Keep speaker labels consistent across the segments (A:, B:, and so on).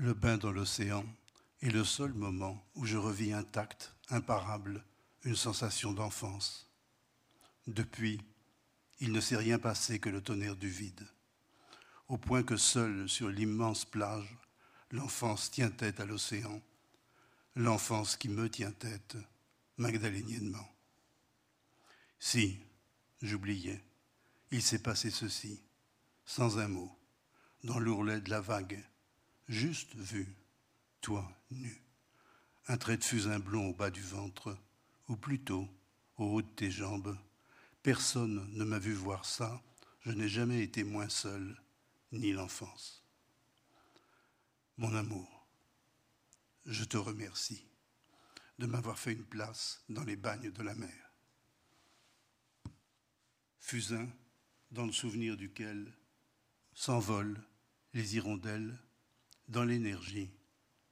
A: Le bain dans l'océan est le seul moment où je revis intact, imparable, une sensation d'enfance. Depuis, il ne s'est rien passé que le tonnerre du vide, au point que seul sur l'immense plage, l'enfance tient tête à l'océan, l'enfance qui me tient tête, magdaléniennement. Si, j'oubliais, il s'est passé ceci, sans un mot, dans l'ourlet de la vague, juste vu, toi nu, un trait de fusain blond au bas du ventre, ou plutôt au haut de tes jambes. Personne ne m'a vu voir ça, je n'ai jamais été moins seul, ni l'enfance. Mon amour, je te remercie de m'avoir fait une place dans les bagnes de la mer. Fusain, dans le souvenir duquel s'envolent les hirondelles, dans l'énergie,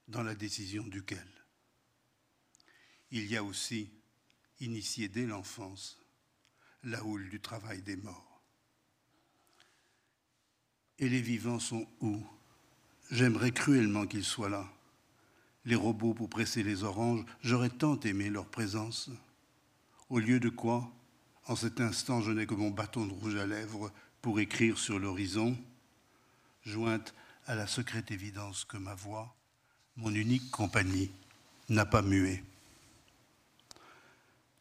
A: dans la décision duquel. Il y a aussi, initié dès l'enfance, la houle du travail des morts. Et les vivants sont où? J'aimerais cruellement qu'ils soient là. Les robots pour presser les oranges, j'aurais tant aimé leur présence. Au lieu de quoi, en cet instant, je n'ai que mon bâton de rouge à lèvres pour écrire sur l'horizon, jointe à la secrète évidence que ma voix, mon unique compagnie, n'a pas mué.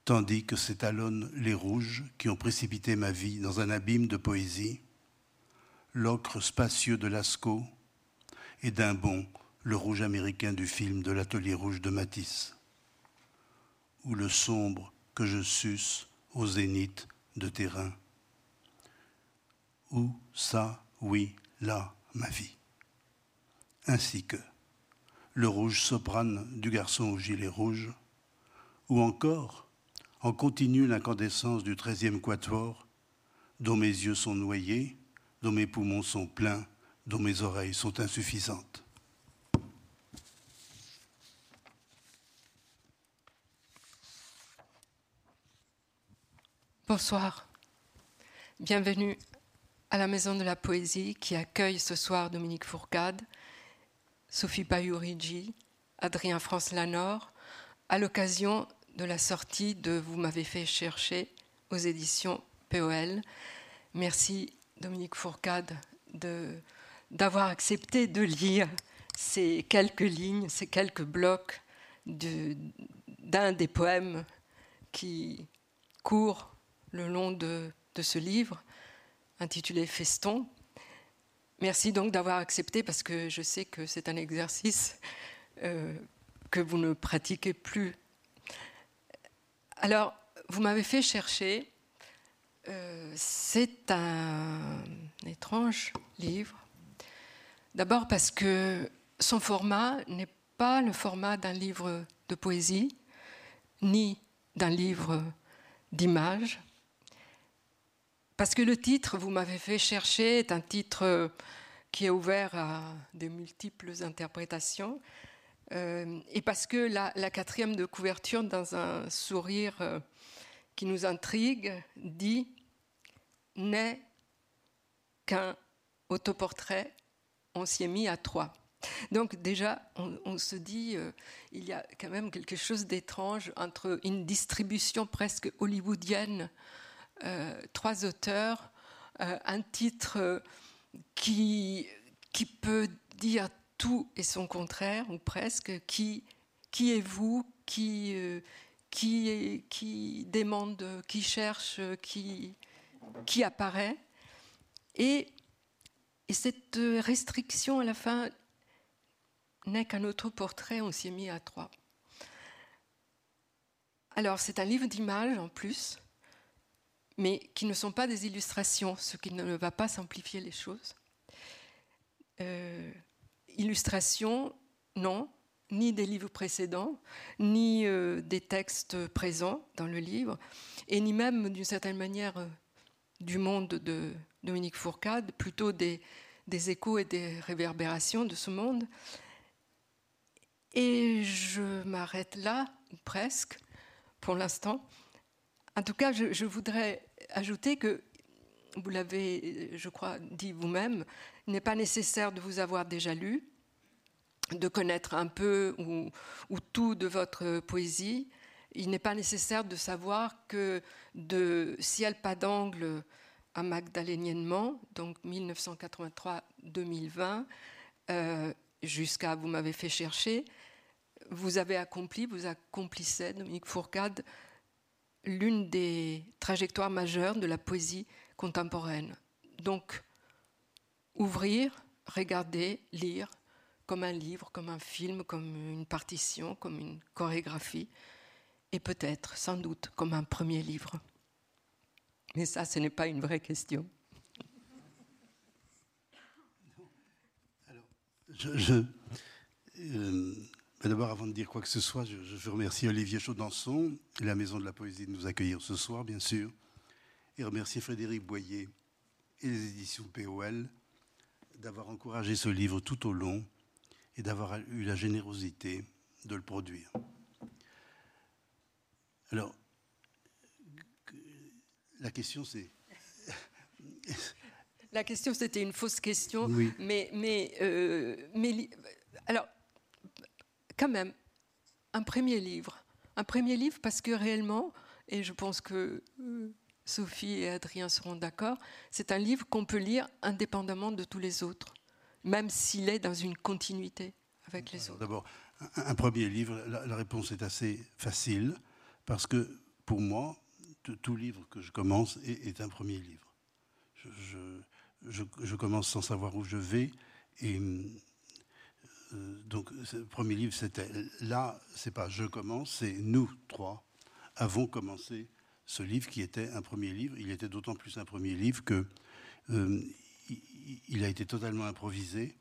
A: Tandis que s'étalonnent les rouges qui ont précipité ma vie dans un abîme de poésie, l'ocre spacieux de Lascaux et d'un bond le rouge américain du film de l'atelier rouge de Matisse, ou le sombre que je suce au zénith de terrain. Où ça, oui, là, ma vie. Ainsi que le rouge soprane du garçon au gilet rouge, ou encore en continue l'incandescence du treizième quatuor, dont mes yeux sont noyés, dont mes poumons sont pleins, dont mes oreilles sont insuffisantes.
B: Bonsoir. Bienvenue à la Maison de la Poésie qui accueille ce soir Dominique Fourcade, Sophie Bayurigi, Adrien France Lanor, à l'occasion de la sortie de Vous m'avez fait chercher aux éditions POL. Merci Dominique Fourcade d'avoir accepté de lire ces quelques lignes, ces quelques blocs d'un des poèmes qui court le long de, ce livre intitulé Feston. Merci donc d'avoir accepté parce que je sais que c'est un exercice euh, que vous ne pratiquez plus. Alors, vous m'avez fait chercher. Euh, c'est un étrange livre. D'abord parce que son format n'est pas le format d'un livre de poésie, ni d'un livre d'images. Parce que le titre, vous m'avez fait chercher, est un titre euh, qui est ouvert à de multiples interprétations. Euh, et parce que la, quatrième de couverture, dans un sourire euh, qui nous intrigue, dit N'est qu'un autoportrait, on s'y est mis à trois. Donc déjà, on, se dit, il y a quand même quelque chose d'étrange entre une distribution presque hollywoodienne trois auteurs, euh, un titre euh, qui, qui peut dire tout et son contraire, ou presque, qui, qui est vous, qui, qui, qui demande, qui cherche, qui, qui apparaît. Et, et cette restriction à la fin n'est qu'un autre portrait, on s'y est mis à trois. Alors c'est un livre d'images en plus, mais qui ne sont pas des illustrations, ce qui ne va pas simplifier les choses. Euh, illustrations, non, ni des livres précédents, ni euh, des textes présents dans le livre, et ni même d'une certaine manière euh, du monde de Dominique Fourcade, plutôt des, des échos et des réverbérations de ce monde. Et je m'arrête là, presque, pour l'instant, en tout cas, je, voudrais ajouter que, vous l'avez, je crois, dit vous-même, il n'est pas nécessaire de vous avoir déjà lu. de connaître un peu ou, tout de votre poésie, il n'est pas nécessaire de savoir que de Ciel pas d'angle à Magdaléniennement, donc 1983-2020, euh, jusqu'à Vous m'avez fait chercher, vous avez accompli, vous accomplissez, Dominique Fourcade, l'une des trajectoires majeures de la poésie contemporaine. Donc, ouvrir, regarder, lire, comme un livre, comme un film, comme une partition, comme une chorégraphie, et peut-être, sans doute, comme un premier livre. Mais ça, ce n'est pas une vraie question.
A: Alors, je, euh, D'abord, avant de dire quoi que ce soit, je, veux remercier Olivier Chaudançon et la Maison de la Poésie de nous accueillir ce soir, bien sûr, et remercier Frédéric Boyer et les éditions POL d'avoir encouragé ce livre tout au long et d'avoir eu la générosité de le produire. Alors, la question c'est...
B: La question, c'était une fausse question, mais, mais, euh, mais alors, quand même un premier livre. Un premier livre parce que réellement, et je pense que euh, Sophie et Adrien seront d'accord, c'est un livre qu'on peut lire indépendamment de tous les autres, même s'il est dans une continuité avec les autres.
A: D'abord, un, premier livre, la, réponse est assez facile, parce que pour moi, tout livre que je commence est, un premier livre. Je, je, commence sans savoir où je vais, et euh, donc, le premier livre, c'était là, c'est pas je commence, c'est nous trois avons commencé ce livre qui était un premier livre. Il était d'autant plus un premier livre que euh, il a été totalement improvisé,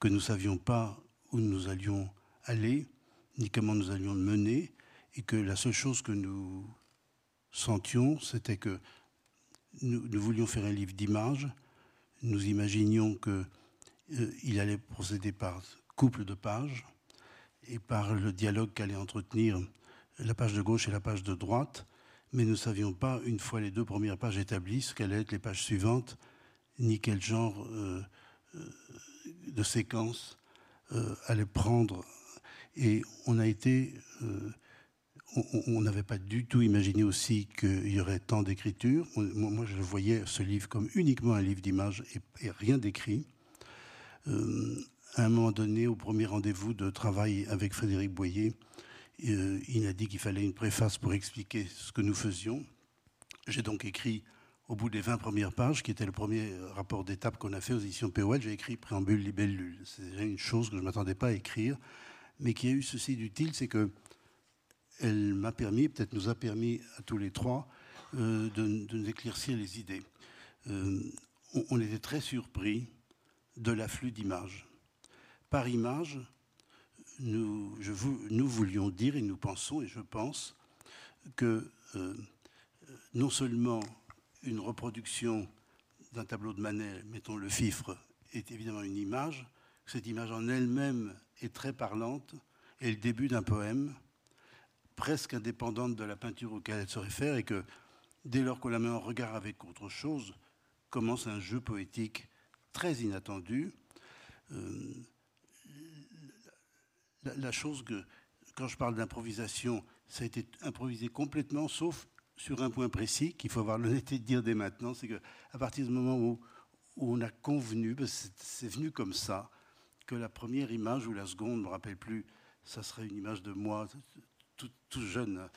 A: que nous savions pas où nous allions aller, ni comment nous allions le mener, et que la seule chose que nous sentions, c'était que nous, voulions faire un livre d'images. Nous imaginions qu'il euh, allait procéder par couple de pages et par le dialogue qu'allait entretenir la page de gauche et la page de droite, mais nous ne savions pas, une fois les deux premières pages établies, ce qu'allaient être les pages suivantes, ni quel genre euh, euh, de séquence euh, allait prendre. Et on a été. on n'avait pas du tout imaginé aussi qu'il y aurait tant d'écriture. Moi, je voyais ce livre comme uniquement un livre d'images et, et, rien d'écrit à un moment donné, au premier rendez-vous de travail avec Frédéric Boyer, euh, il a dit qu'il fallait une préface pour expliquer ce que nous faisions. J'ai donc écrit, au bout des 20 premières pages, qui était le premier rapport d'étape qu'on a fait aux éditions POL, j'ai écrit préambule libellule. C'est déjà une chose que je ne m'attendais pas à écrire, mais qui a eu ceci d'utile, c'est que elle m'a permis, peut-être nous a permis à tous les trois, euh, de, nous éclaircir les idées. Euh, on, on était très surpris de l'afflux d'images par image, nous, voulions dire et nous pensons, et je pense, que euh, non seulement une reproduction d'un tableau de Manet, mettons le fifre, est évidemment une image, cette image en elle-même est très parlante, et le début d'un poème, presque indépendante de la peinture auquel elle se réfère, et que dès lors qu'on la met en regard avec autre chose, commence un jeu poétique très inattendu. Euh, la, chose que, quand je parle d'improvisation, ça a été improvisé complètement, sauf sur un point précis qu'il faut avoir l'honnêteté de dire dès maintenant, c'est qu'à partir du moment où, on a convenu, c'est venu comme ça, que la première image ou la seconde, je ne me rappelle plus, ça serait une image de moi, tout, jeune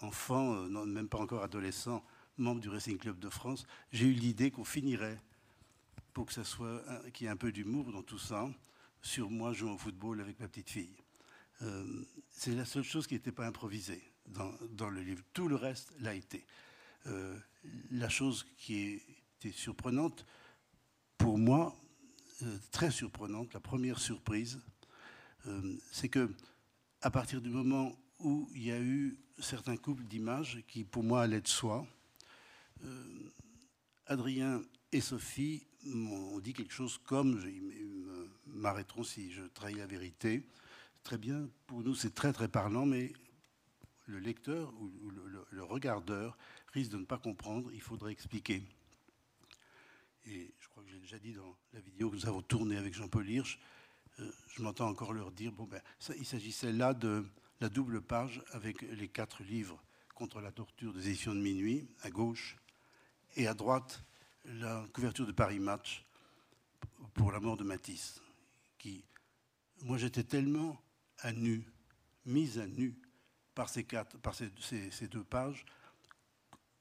A: enfant, euh, non, même pas encore adolescent, membre du Racing Club de France, j'ai eu l'idée qu'on finirait, pour que ça soit, qu'il y ait un peu d'humour dans tout ça, sur moi jouant au football avec ma petite fille. Euh, c'est la seule chose qui n'était pas improvisée dans, le livre. Tout le reste l'a été. Euh, la chose qui était surprenante, pour moi, euh, très surprenante, la première surprise, c'est que à partir du moment où il y a eu certains couples d'images qui, pour moi, allaient de soi, Adrien et Sophie m'ont dit quelque chose comme, m'arrêteront si je trahis la vérité, très bien, pour nous c'est très très parlant, mais le lecteur ou le, regardeur risque de ne pas comprendre, il faudrait expliquer. Et je crois que j'ai déjà dit dans la vidéo que nous avons tournée avec Jean-Paul Hirsch, je m'entends encore leur dire, bon ben, il s'agissait là de la double page avec les quatre livres contre la torture des éditions de minuit, à gauche, et à droite, la couverture de Paris Match pour la mort de Matisse. Moi, j'étais tellement à nu, mise à nu par ces, deux pages,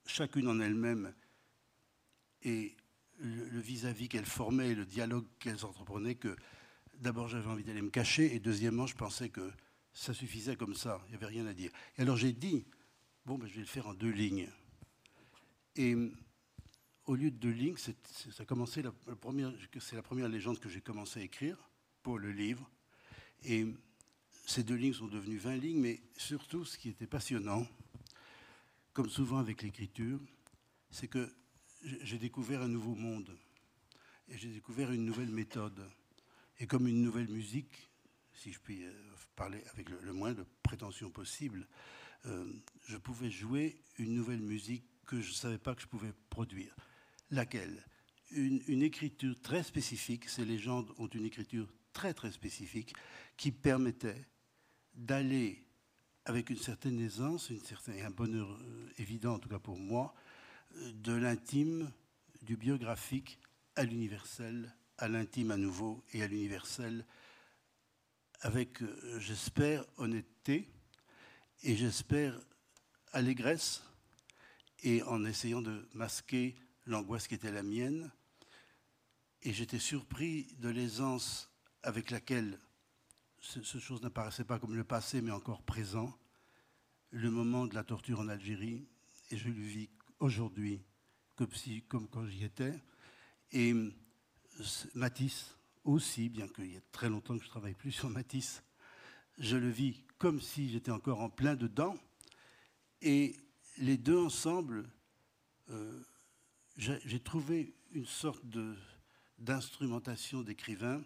A: chacune en elle-même, et le vis-à-vis qu'elles formaient, le dialogue qu'elles entreprenaient, que d'abord j'avais envie d'aller me cacher, et deuxièmement, je pensais que ça suffisait comme ça, il n'y avait rien à dire. Et alors j'ai dit, bon, ben, je vais le faire en deux lignes. Et au lieu de deux lignes, c'est la première légende que j'ai commencé à écrire le livre. Et ces deux lignes sont devenues 20 lignes, mais surtout, ce qui était passionnant, comme souvent avec l'écriture, c'est que j'ai découvert un nouveau monde. Et j'ai découvert une nouvelle méthode. Et comme une nouvelle musique, si je puis euh, parler avec le, moins de prétention possible, euh, je pouvais jouer une nouvelle musique que je ne savais pas que je pouvais produire. Laquelle? Une, écriture très spécifique, ces légendes ont une écriture très très spécifique qui permettait d'aller avec une certaine aisance, une certaine, un bonheur euh, évident en tout cas pour moi, de l'intime, du biographique à l'universel, à l'intime à nouveau et à l'universel, avec, euh, j'espère, honnêteté et j'espère allégresse, et en essayant de masquer l'angoisse qui était la mienne. Et j'étais surpris de l'aisance avec laquelle ce, chose n'apparaissait pas comme le passé, mais encore présent, le moment de la torture en Algérie, et je le vis aujourd'hui comme quand j'y étais. Et Matisse aussi, bien qu'il y ait très longtemps que je ne travaille plus sur Matisse, je le vis comme si j'étais encore en plein dedans. Et les deux ensemble, euh, j'ai trouvé une sorte d'instrumentation d'écrivain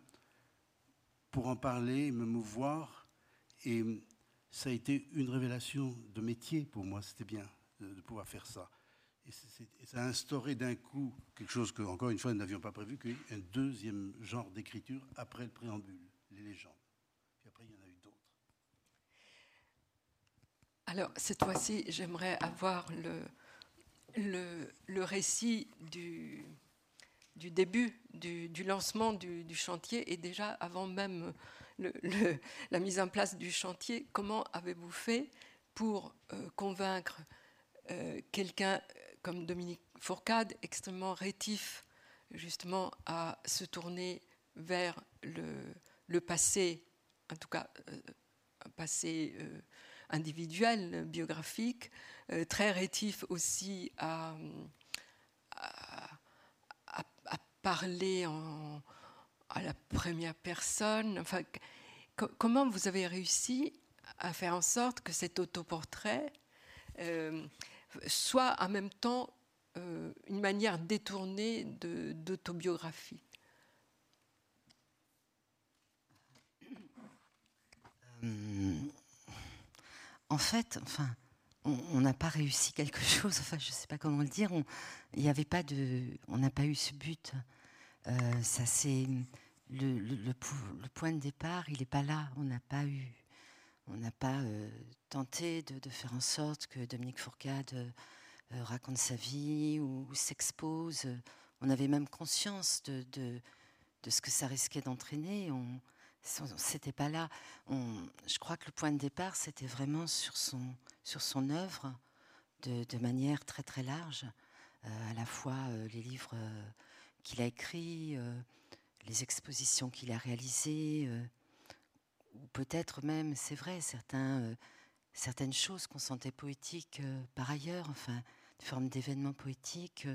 A: pour en parler, me mouvoir. Et ça a été une révélation de métier pour moi, c'était bien de, pouvoir faire ça. Et, ça a instauré d'un coup quelque chose que, encore une fois, nous n'avions pas prévu, qu'un deuxième genre d'écriture après le préambule, les légendes. Puis après, il y en a eu d'autres.
B: Alors, cette fois-ci, j'aimerais avoir le, le, récit du, du début, du, lancement du, chantier, et déjà avant même la mise en place du chantier, comment avez-vous fait pour euh, convaincre euh, quelqu'un comme Dominique Fourcade, extrêmement rétif justement à se tourner vers le, passé, en tout cas euh, un passé individuel, biographique, très rétif aussi à, parler à la première personne. Enfin, comment vous avez réussi à faire en sorte que cet autoportrait euh, soit en même temps euh, une manière détournée d'autobiographie?
C: En fait, enfin, on n'a pas réussi quelque chose. Enfin, je ne sais pas comment le dire. N'y avait pas de, on n'a pas eu ce but. Euh, ça c'est le, point de départ. Il n'est pas là. On n'a pas eu, on n'a pas euh, tenté de, faire en sorte que Dominique Fourcade euh, raconte sa vie ou, s'expose. On avait même conscience de, ce que ça risquait d'entraîner. On, c'était pas là. je crois que le point de départ, c'était vraiment sur son, sur son œuvre, de, manière très très large, euh, à la fois euh, les livres euh, qu'il a écrits, les expositions qu'il a réalisées, ou peut-être même, c'est vrai, certains, certaines choses qu'on sentait poétiques par ailleurs, enfin, des formes d'événements poétiques.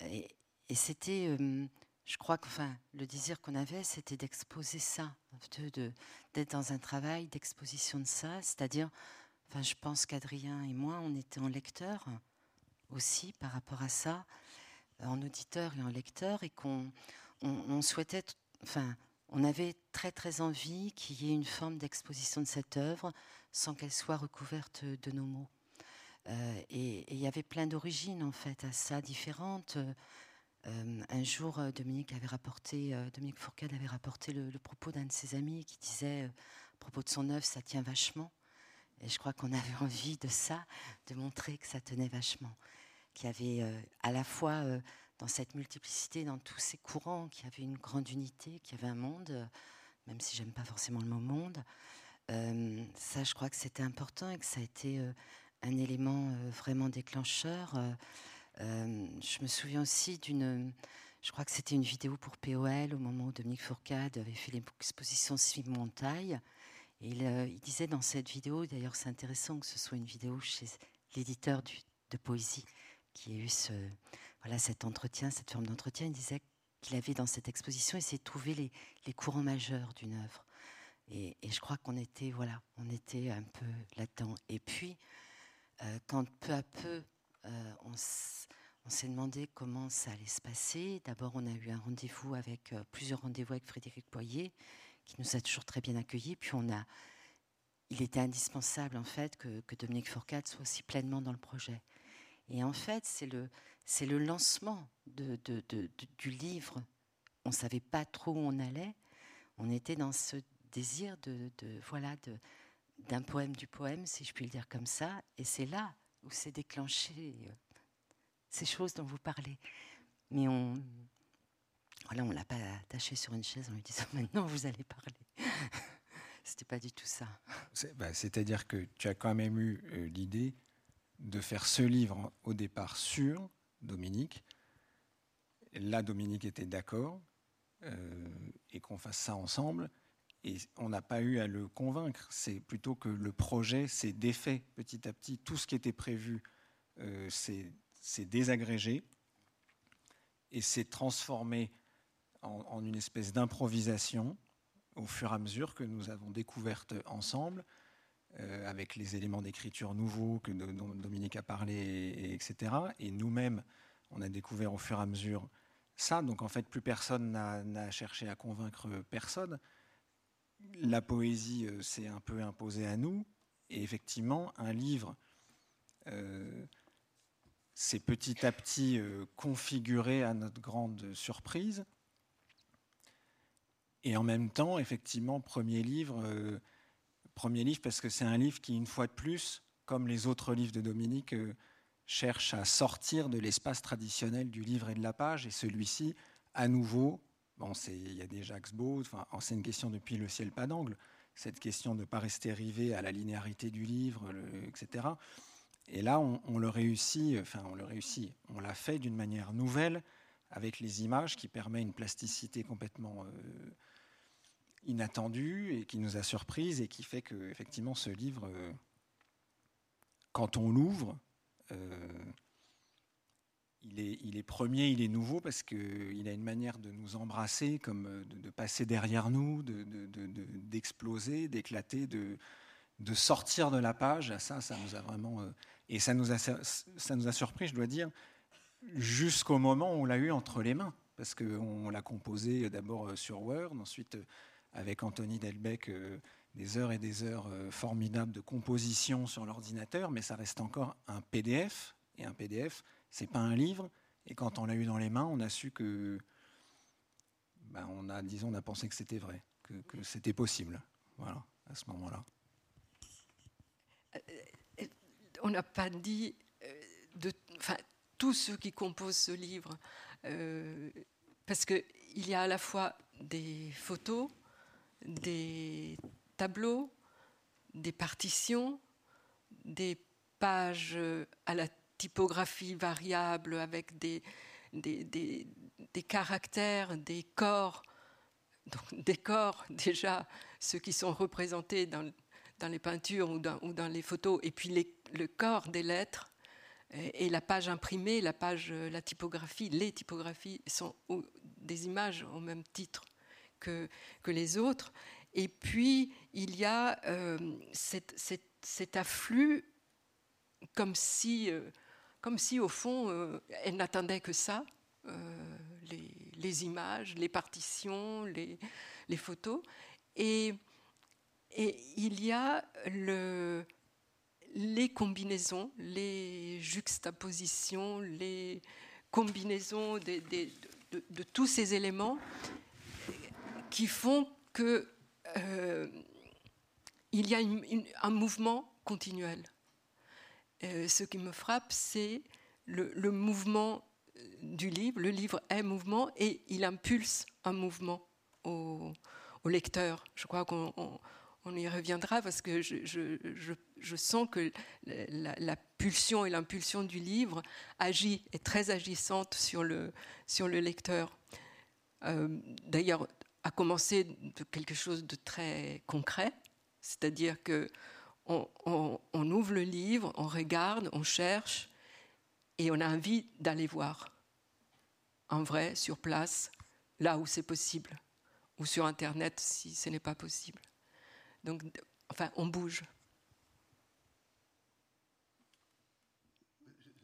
C: et c'était je crois que enfin, le désir qu'on avait, c'était d'exposer ça, d'être de, dans un travail d'exposition de ça. C'est-à-dire, enfin, je pense qu'Adrien et moi, on était en lecteur aussi par rapport à ça, en auditeur et en lecteur, et qu'on on, souhaitait, enfin, on avait très très envie qu'il y ait une forme d'exposition de cette œuvre sans qu'elle soit recouverte de nos mots. Euh, et il y avait plein d'origines en fait à ça, différentes. Un jour, Dominique avait rapporté, Dominique Fourcade avait rapporté le, propos d'un de ses amis qui disait, à propos de son œuvre, ça tient vachement. Et je crois qu'on avait envie de ça, de montrer que ça tenait vachement. Qu'il y avait à la fois dans cette multiplicité, dans tous ces courants, qu'il y avait une grande unité, qu'il y avait un monde, même si j'aime pas forcément le mot monde. ça, je crois que c'était important et que ça a été un élément vraiment déclencheur. Je me souviens aussi d'une, je crois que c'était une vidéo pour POL au moment où Dominique Fourcade avait fait l'exposition Suivre Montagne. Et il, disait dans cette vidéo, d'ailleurs c'est intéressant que ce soit une vidéo chez l'éditeur de poésie qui ait eu ce, voilà, cet entretien, cette forme d'entretien, il disait qu'il avait dans cette exposition essayé de trouver les, courants majeurs d'une œuvre. Et, et, je crois qu'on était, voilà, on était un peu là-dedans. Et puis, euh, quand peu à peu, euh, on, s'est demandé comment ça allait se passer, d'abord on a eu un rendez-vous avec, euh, plusieurs rendez-vous avec Frédéric Poyer, qui nous a toujours très bien accueillis. Puis on a, il était indispensable en fait que, que Dominique Fourcade soit aussi pleinement dans le projet. Et en fait, c'est le, le lancement du livre. On ne savait pas trop où on allait. On était dans ce désir de, voilà d'un poème du poème, si je puis le dire comme ça. Et c'est là où s'est déclenché euh, ces choses dont vous parlez. Mais on, voilà, on l'a pas attaché sur une chaise en lui disant maintenant vous allez parler. C'était pas du tout ça.
D: Bah, c'est-à-dire que tu as quand même eu euh, l'idée de faire ce livre au départ sur Dominique. Là, Dominique était d'accord euh, et qu'on fasse ça ensemble. Et on n'a pas eu à le convaincre. C'est plutôt que le projet s'est défait petit à petit. Tout ce qui était prévu euh, s'est désagrégé et s'est transformé en, une espèce d'improvisation au fur et à mesure que nous avons découverte ensemble euh, avec les éléments d'écriture nouveaux que dont Dominique a parlé, etc. Et nous-mêmes, on a découvert au fur et à mesure ça. Donc en fait, plus personne n'a cherché à convaincre personne. La poésie euh, s'est un peu imposée à nous. Et effectivement, un livre euh, s'est petit à petit configuré à notre grande surprise. Et en même temps, effectivement, premier livre Premier livre parce que c'est un livre qui, une fois de plus, comme les autres livres de Dominique, euh, cherche à sortir de l'espace traditionnel du livre et de la page. Et celui-ci, à nouveau, bon, il y a des Jacques Beau, enfin, c'est une question depuis le ciel pas d'angle, cette question de ne pas rester rivé à la linéarité du livre, etc. Et là, on, le réussit, enfin, on le réussit, on l'a fait d'une manière nouvelle, avec les images qui permet une plasticité complètement euh, inattendu et qui nous a surprise et qui fait que effectivement ce livre, euh, quand on l'ouvre, euh, il, est, premier, il est nouveau parce qu'il a une manière de nous embrasser, comme euh, de, passer derrière nous, d'exploser, de, d'éclater, de, de sortir de la page. Ça, ça nous a vraiment et ça nous a ça nous a surpris, je dois dire, jusqu'au moment où on l'a eu entre les mains parce qu'on l'a composé d'abord sur Word, ensuite avec Anthony Delbecq euh, des heures et des heures euh, formidables de composition sur l'ordinateur, mais ça reste encore un PDF. Et un PDF, c'est pas un livre. Et quand on l'a eu dans les mains, on a su que, ben, on a, disons, on a pensé que c'était vrai, que, c'était possible. Voilà, à ce moment-là.
B: Euh, on n'a pas dit de, enfin, tous ceux qui composent ce livre, parce qu'il y a à la fois des photos, des tableaux, des partitions, des pages à la typographie variable avec des, des, caractères, des corps. Donc, des corps, déjà, ceux qui sont représentés dans, dans les peintures ou dans, ou dans, les photos, et puis le corps des lettres, et, la page imprimée, la page, la typographie, les typographies sont des images au même titre que, que les autres. Et puis, il y a euh, cet, afflux comme si, euh, comme si au fond, euh, elle n'attendait que ça, les, les, images, les partitions, les, photos. Et, il y a le, les combinaisons, les juxtapositions, les combinaison de, tous ces éléments qui font que euh, il y a un mouvement continuel. Euh, ce qui me frappe, c'est le, mouvement du livre. Le livre est mouvement et il impulse un mouvement au, lecteur. Je crois qu'on y reviendra parce que je, sens que la, pulsion et l'impulsion du livre agit, est très agissante sur le, sur le lecteur. Euh, d'ailleurs, à commencer de quelque chose de très concret, c'est-à-dire que on, ouvre le livre, on regarde, on cherche, et on a envie d'aller voir en vrai, sur place, là où c'est possible, ou sur Internet si ce n'est pas possible. Donc, enfin, on bouge.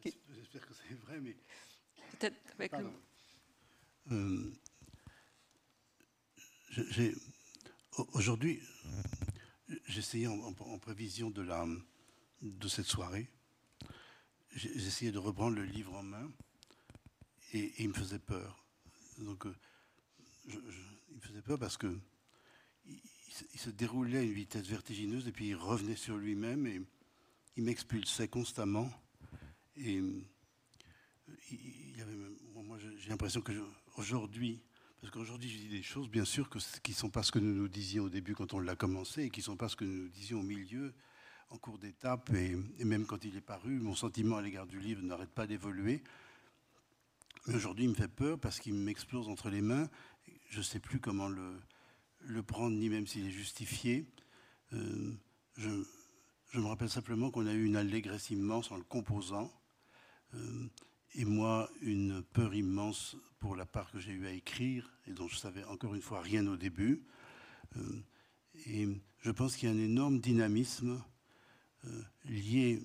A: J'espère que c'est vrai, mais.
B: Peut-être avec le.
A: Euh, Aujourd'hui, essayé en, prévision de, la, de cette soirée, essayé de reprendre le livre en main et, il me faisait peur. Donc, euh, il me faisait peur parce que il, se déroulait à une vitesse vertigineuse et puis il revenait sur lui-même et il m'expulsait constamment. Et euh, moi, j'ai l'impression que aujourd'hui, parce qu'aujourd'hui, je dis des choses, bien sûr, que, qui ne sont pas ce que nous nous disions au début quand on l'a commencé, et qui ne sont pas ce que nous nous disions au milieu, en cours d'étape, et, même quand il est paru, mon sentiment à l'égard du livre n'arrête pas d'évoluer. Mais aujourd'hui, il me fait peur parce qu'il m'explose entre les mains. Je ne sais plus comment le, le prendre, ni même s'il est justifié. Euh, je, me rappelle simplement qu'on a eu une allégresse immense en le composant. Euh, et moi, une peur immense pour la part que j'ai eu à écrire, et dont je savais encore une fois rien au début. Euh, et je pense qu'il y a un énorme dynamisme euh, lié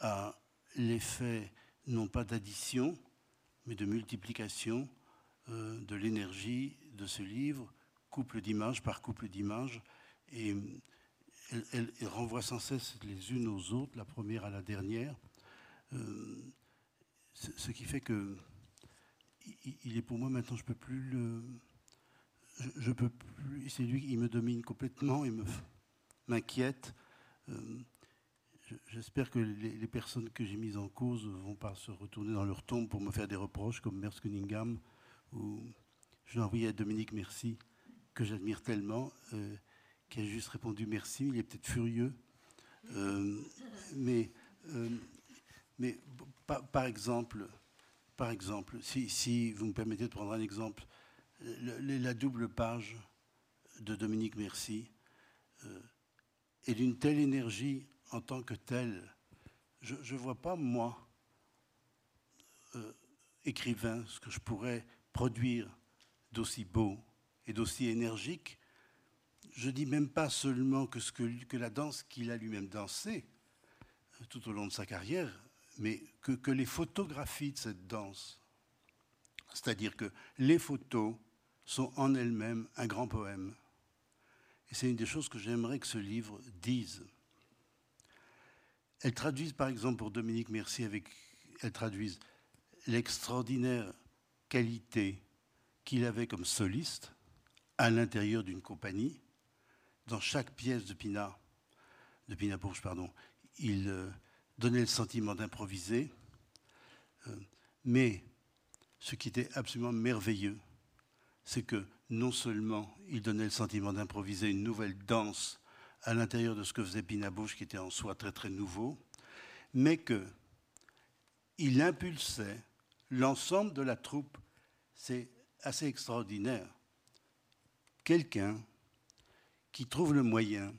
A: à l'effet, non pas d'addition, mais de multiplication euh, de l'énergie de ce livre, couple d'images par couple d'images, et elle, renvoie sans cesse les unes aux autres, la première à la dernière ce qui fait que il est pour moi maintenant, je peux plus le, je, peux plus. C'est lui, il me domine complètement, il me m'inquiète. Euh, j'espère que les, personnes que j'ai mises en cause vont pas se retourner dans leur tombe pour me faire des reproches, comme Merce Cunningham, ou je l'ai à Dominique Merci, que j'admire tellement, euh, qui a juste répondu merci. Il est peut-être furieux, euh, mais mais par, exemple, par exemple si, vous me permettez de prendre un exemple, la double page de Dominique Merci euh, est d'une telle énergie en tant que telle. Je ne vois pas, moi, euh, écrivain, ce que je pourrais produire d'aussi beau et d'aussi énergique. Je dis même pas seulement que, ce que, que la danse qu'il a lui-même dansée euh, tout au long de sa carrière mais que, les photographies de cette danse, c'est-à-dire que les photos sont en elles-mêmes un grand poème. Et c'est une des choses que j'aimerais que ce livre dise. Elles traduisent par exemple pour Dominique Mercier, avec, elles traduisent l'extraordinaire qualité qu'il avait comme soliste à l'intérieur d'une compagnie. Dans chaque pièce de Pina, de Pina Bourges, pardon, il, donnait le sentiment d'improviser. Euh, mais ce qui était absolument merveilleux, c'est que non seulement il donnait le sentiment d'improviser une nouvelle danse à l'intérieur de ce que faisait Pina qui était en soi très très nouveau, mais que il impulsait l'ensemble de la troupe. C'est assez extraordinaire. Quelqu'un qui trouve le moyen,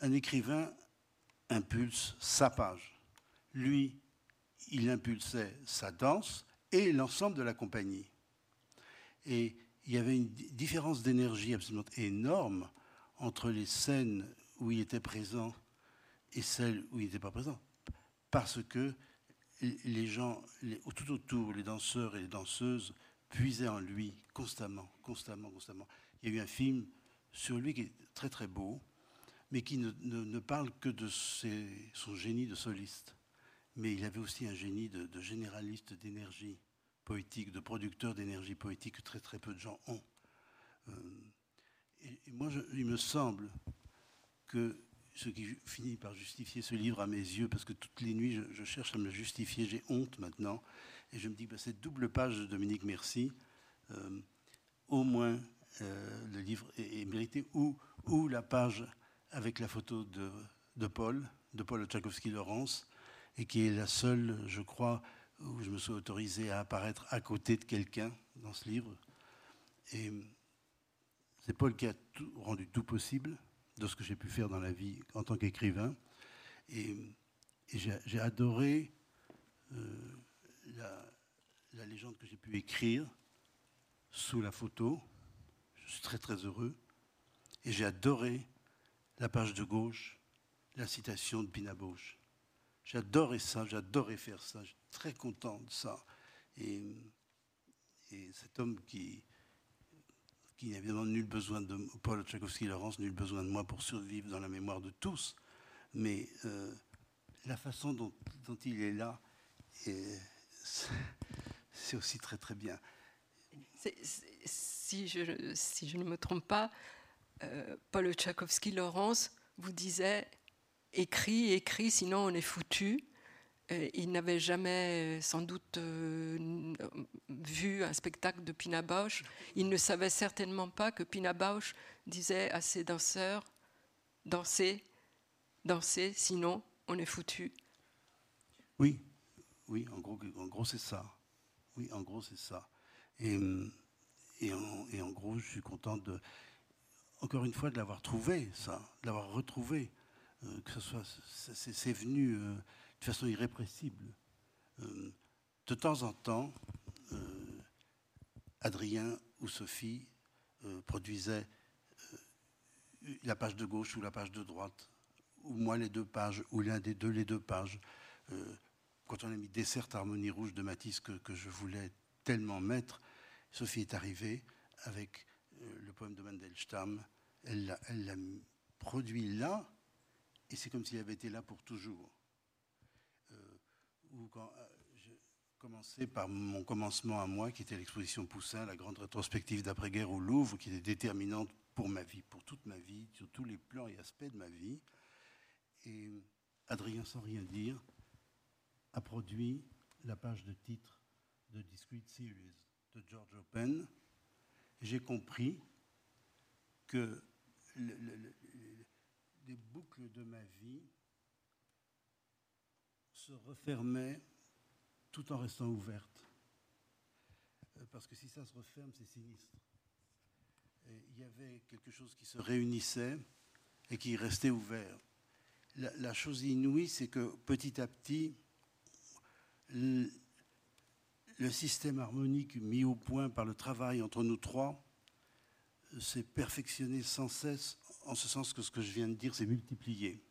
A: un écrivain impulse sa page. Lui, il impulsait sa danse et l'ensemble de la compagnie. Et il y avait une différence d'énergie absolument énorme entre les scènes où il était présent et celles où il n'était pas présent. Parce que les gens, tout autour, les danseurs et les danseuses, puisaient en lui constamment, constamment, constamment. Il y a eu un film sur lui qui est très très beau, mais qui ne, parle que de son génie de soliste. mais il avait aussi un génie de, généraliste d'énergie poétique, de producteur d'énergie poétique que très très peu de gens ont. Euh, et, moi, il me semble que ce qui finit par justifier ce livre à mes yeux, parce que toutes les nuits, je, cherche à me justifier, j'ai honte maintenant, et je me dis que cette double page de Dominique Merci, euh, au moins euh, le livre est, mérité, ou, ou la page avec la photo de, Paul, de Paul Tchaikovsky-Laurence, et qui est la seule, je crois, où je me suis autorisé à apparaître à côté de quelqu'un dans ce livre. Et c'est Paul qui a rendu tout possible de ce que j'ai pu faire dans la vie en tant qu'écrivain. Et, j'ai adoré euh, la, légende que j'ai pu écrire sous la photo. Je suis très très heureux. Et j'ai adoré la page de gauche, la citation de Pina Bausch. J'adorais ça, j'adorais faire ça, je suis très content de ça. Et, et cet homme qui, qui n'a évidemment nul besoin de Paul Tchaikovsky-Laurence, nul besoin de moi pour survivre dans la mémoire de tous, mais euh, la façon dont, il est là, c'est aussi très très bien.
B: si je ne me trompe pas, euh, Paul Tchaikovsky-Laurence vous disait écrit, écrit, sinon on est foutu. Euh, il n'avait jamais euh, sans doute vu un spectacle de Pina Bausch. Il ne savait certainement pas que Pina Bausch disait à ses danseurs dansez, dansez, sinon on est foutu.
A: Oui, oui, en gros, en gros c'est ça. Oui, en gros c'est ça. Et, et, en, et, en, gros, je suis content de, encore une fois, de l'avoir trouvé, ça, de l'avoir retrouvé. que ce soit, c'est venu de façon irrépressible. Euh, de temps en temps, euh, Adrien ou Sophie euh, produisaient la page de gauche ou la page de droite, ou moi les deux pages, ou l'un des deux les deux pages. quand on a mis Dessert Harmonie Rouge de Matisse que je voulais tellement mettre, Sophie est arrivée avec le poème de Mandelstam. Elle l'a produit là, et c'est comme s'il avait été là pour toujours où quand, euh, par mon commencement à moi, qui était l'exposition Poussin, la grande rétrospective d'après-guerre au Louvre, qui était déterminante pour ma vie, pour toute ma vie, sur tous les plans et aspects de ma vie. Et Adrien, sans rien dire, a produit la page de titre de Discrete Series de George Open. J'ai compris que les boucles de ma vie se refermait tout en restant ouverte. Euh, parce que si ça se referme, c'est sinistre. il y avait quelque chose qui se réunissait et qui restait ouvert. La, chose inouïe, c'est que petit à petit, le, système harmonique mis au point par le travail entre nous trois s'est perfectionné sans cesse, en ce sens que ce que je viens de dire s'est multiplié.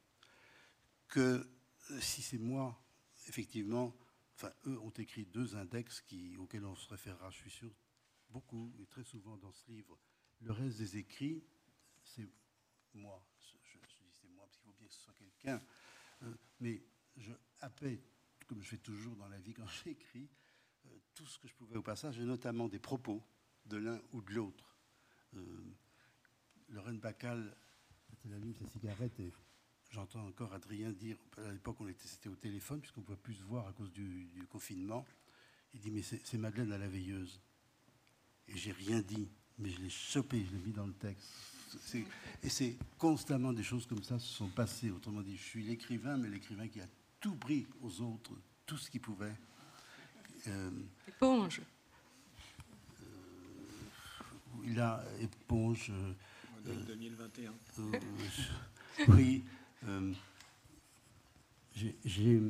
A: Que si c'est moi, effectivement, enfin, eux ont écrit deux index auxquels on se référera, je suis sûr, beaucoup et très souvent dans ce livre. Le reste des écrits, c'est moi. Je, dis c'est moi, parce qu'il faut bien que ce soit quelqu'un. Euh, mais je happais, comme je fais toujours dans la vie quand j'écris, tout ce que je pouvais au passage, et notamment des propos de l'un ou de l'autre. Euh, Bacal allume sa cigarette et J'entends encore Adrien dire, à l'époque on était, c'était au téléphone, puisqu'on ne pouvait plus se voir à cause du, confinement. Il dit, mais c'est Madeleine la veilleuse. Et j'ai rien dit, mais je l'ai chopé, je l'ai mis dans le texte. Et c'est constamment des choses comme ça se sont passées. Autrement dit, je suis l'écrivain, mais l'écrivain qui a tout pris aux autres, tout ce qu'il pouvait.
B: Euh, éponge.
A: Euh, il a éponge.
D: Modèle 2021.
A: Euh, oui. Euh, j'ai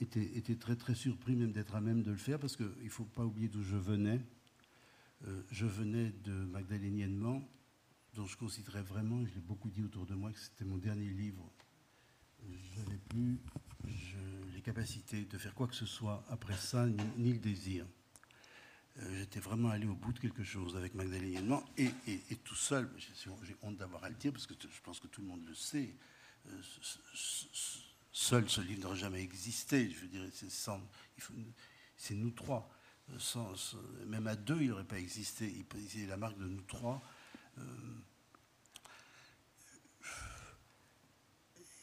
A: été, très très surpris même d'être à même de le faire parce qu'il ne faut pas oublier d'où je venais. Euh, je venais de Magdaléniennement, dont je considérais vraiment, je l'ai beaucoup dit autour de moi, que c'était mon dernier livre. Je n'avais plus les capacités de faire quoi que ce soit après ça, ni, le désir. Euh, j'étais vraiment allé au bout de quelque chose avec Magdaléniennement et, et, tout seul. J'ai honte d'avoir à le dire parce que je pense que tout le monde le sait. Euh, seul ce livre n'aurait jamais existé. Je veux dire, c'est nous trois. Sans, même à deux, il n'aurait pas existé. Il, est la marque de nous trois. Euh,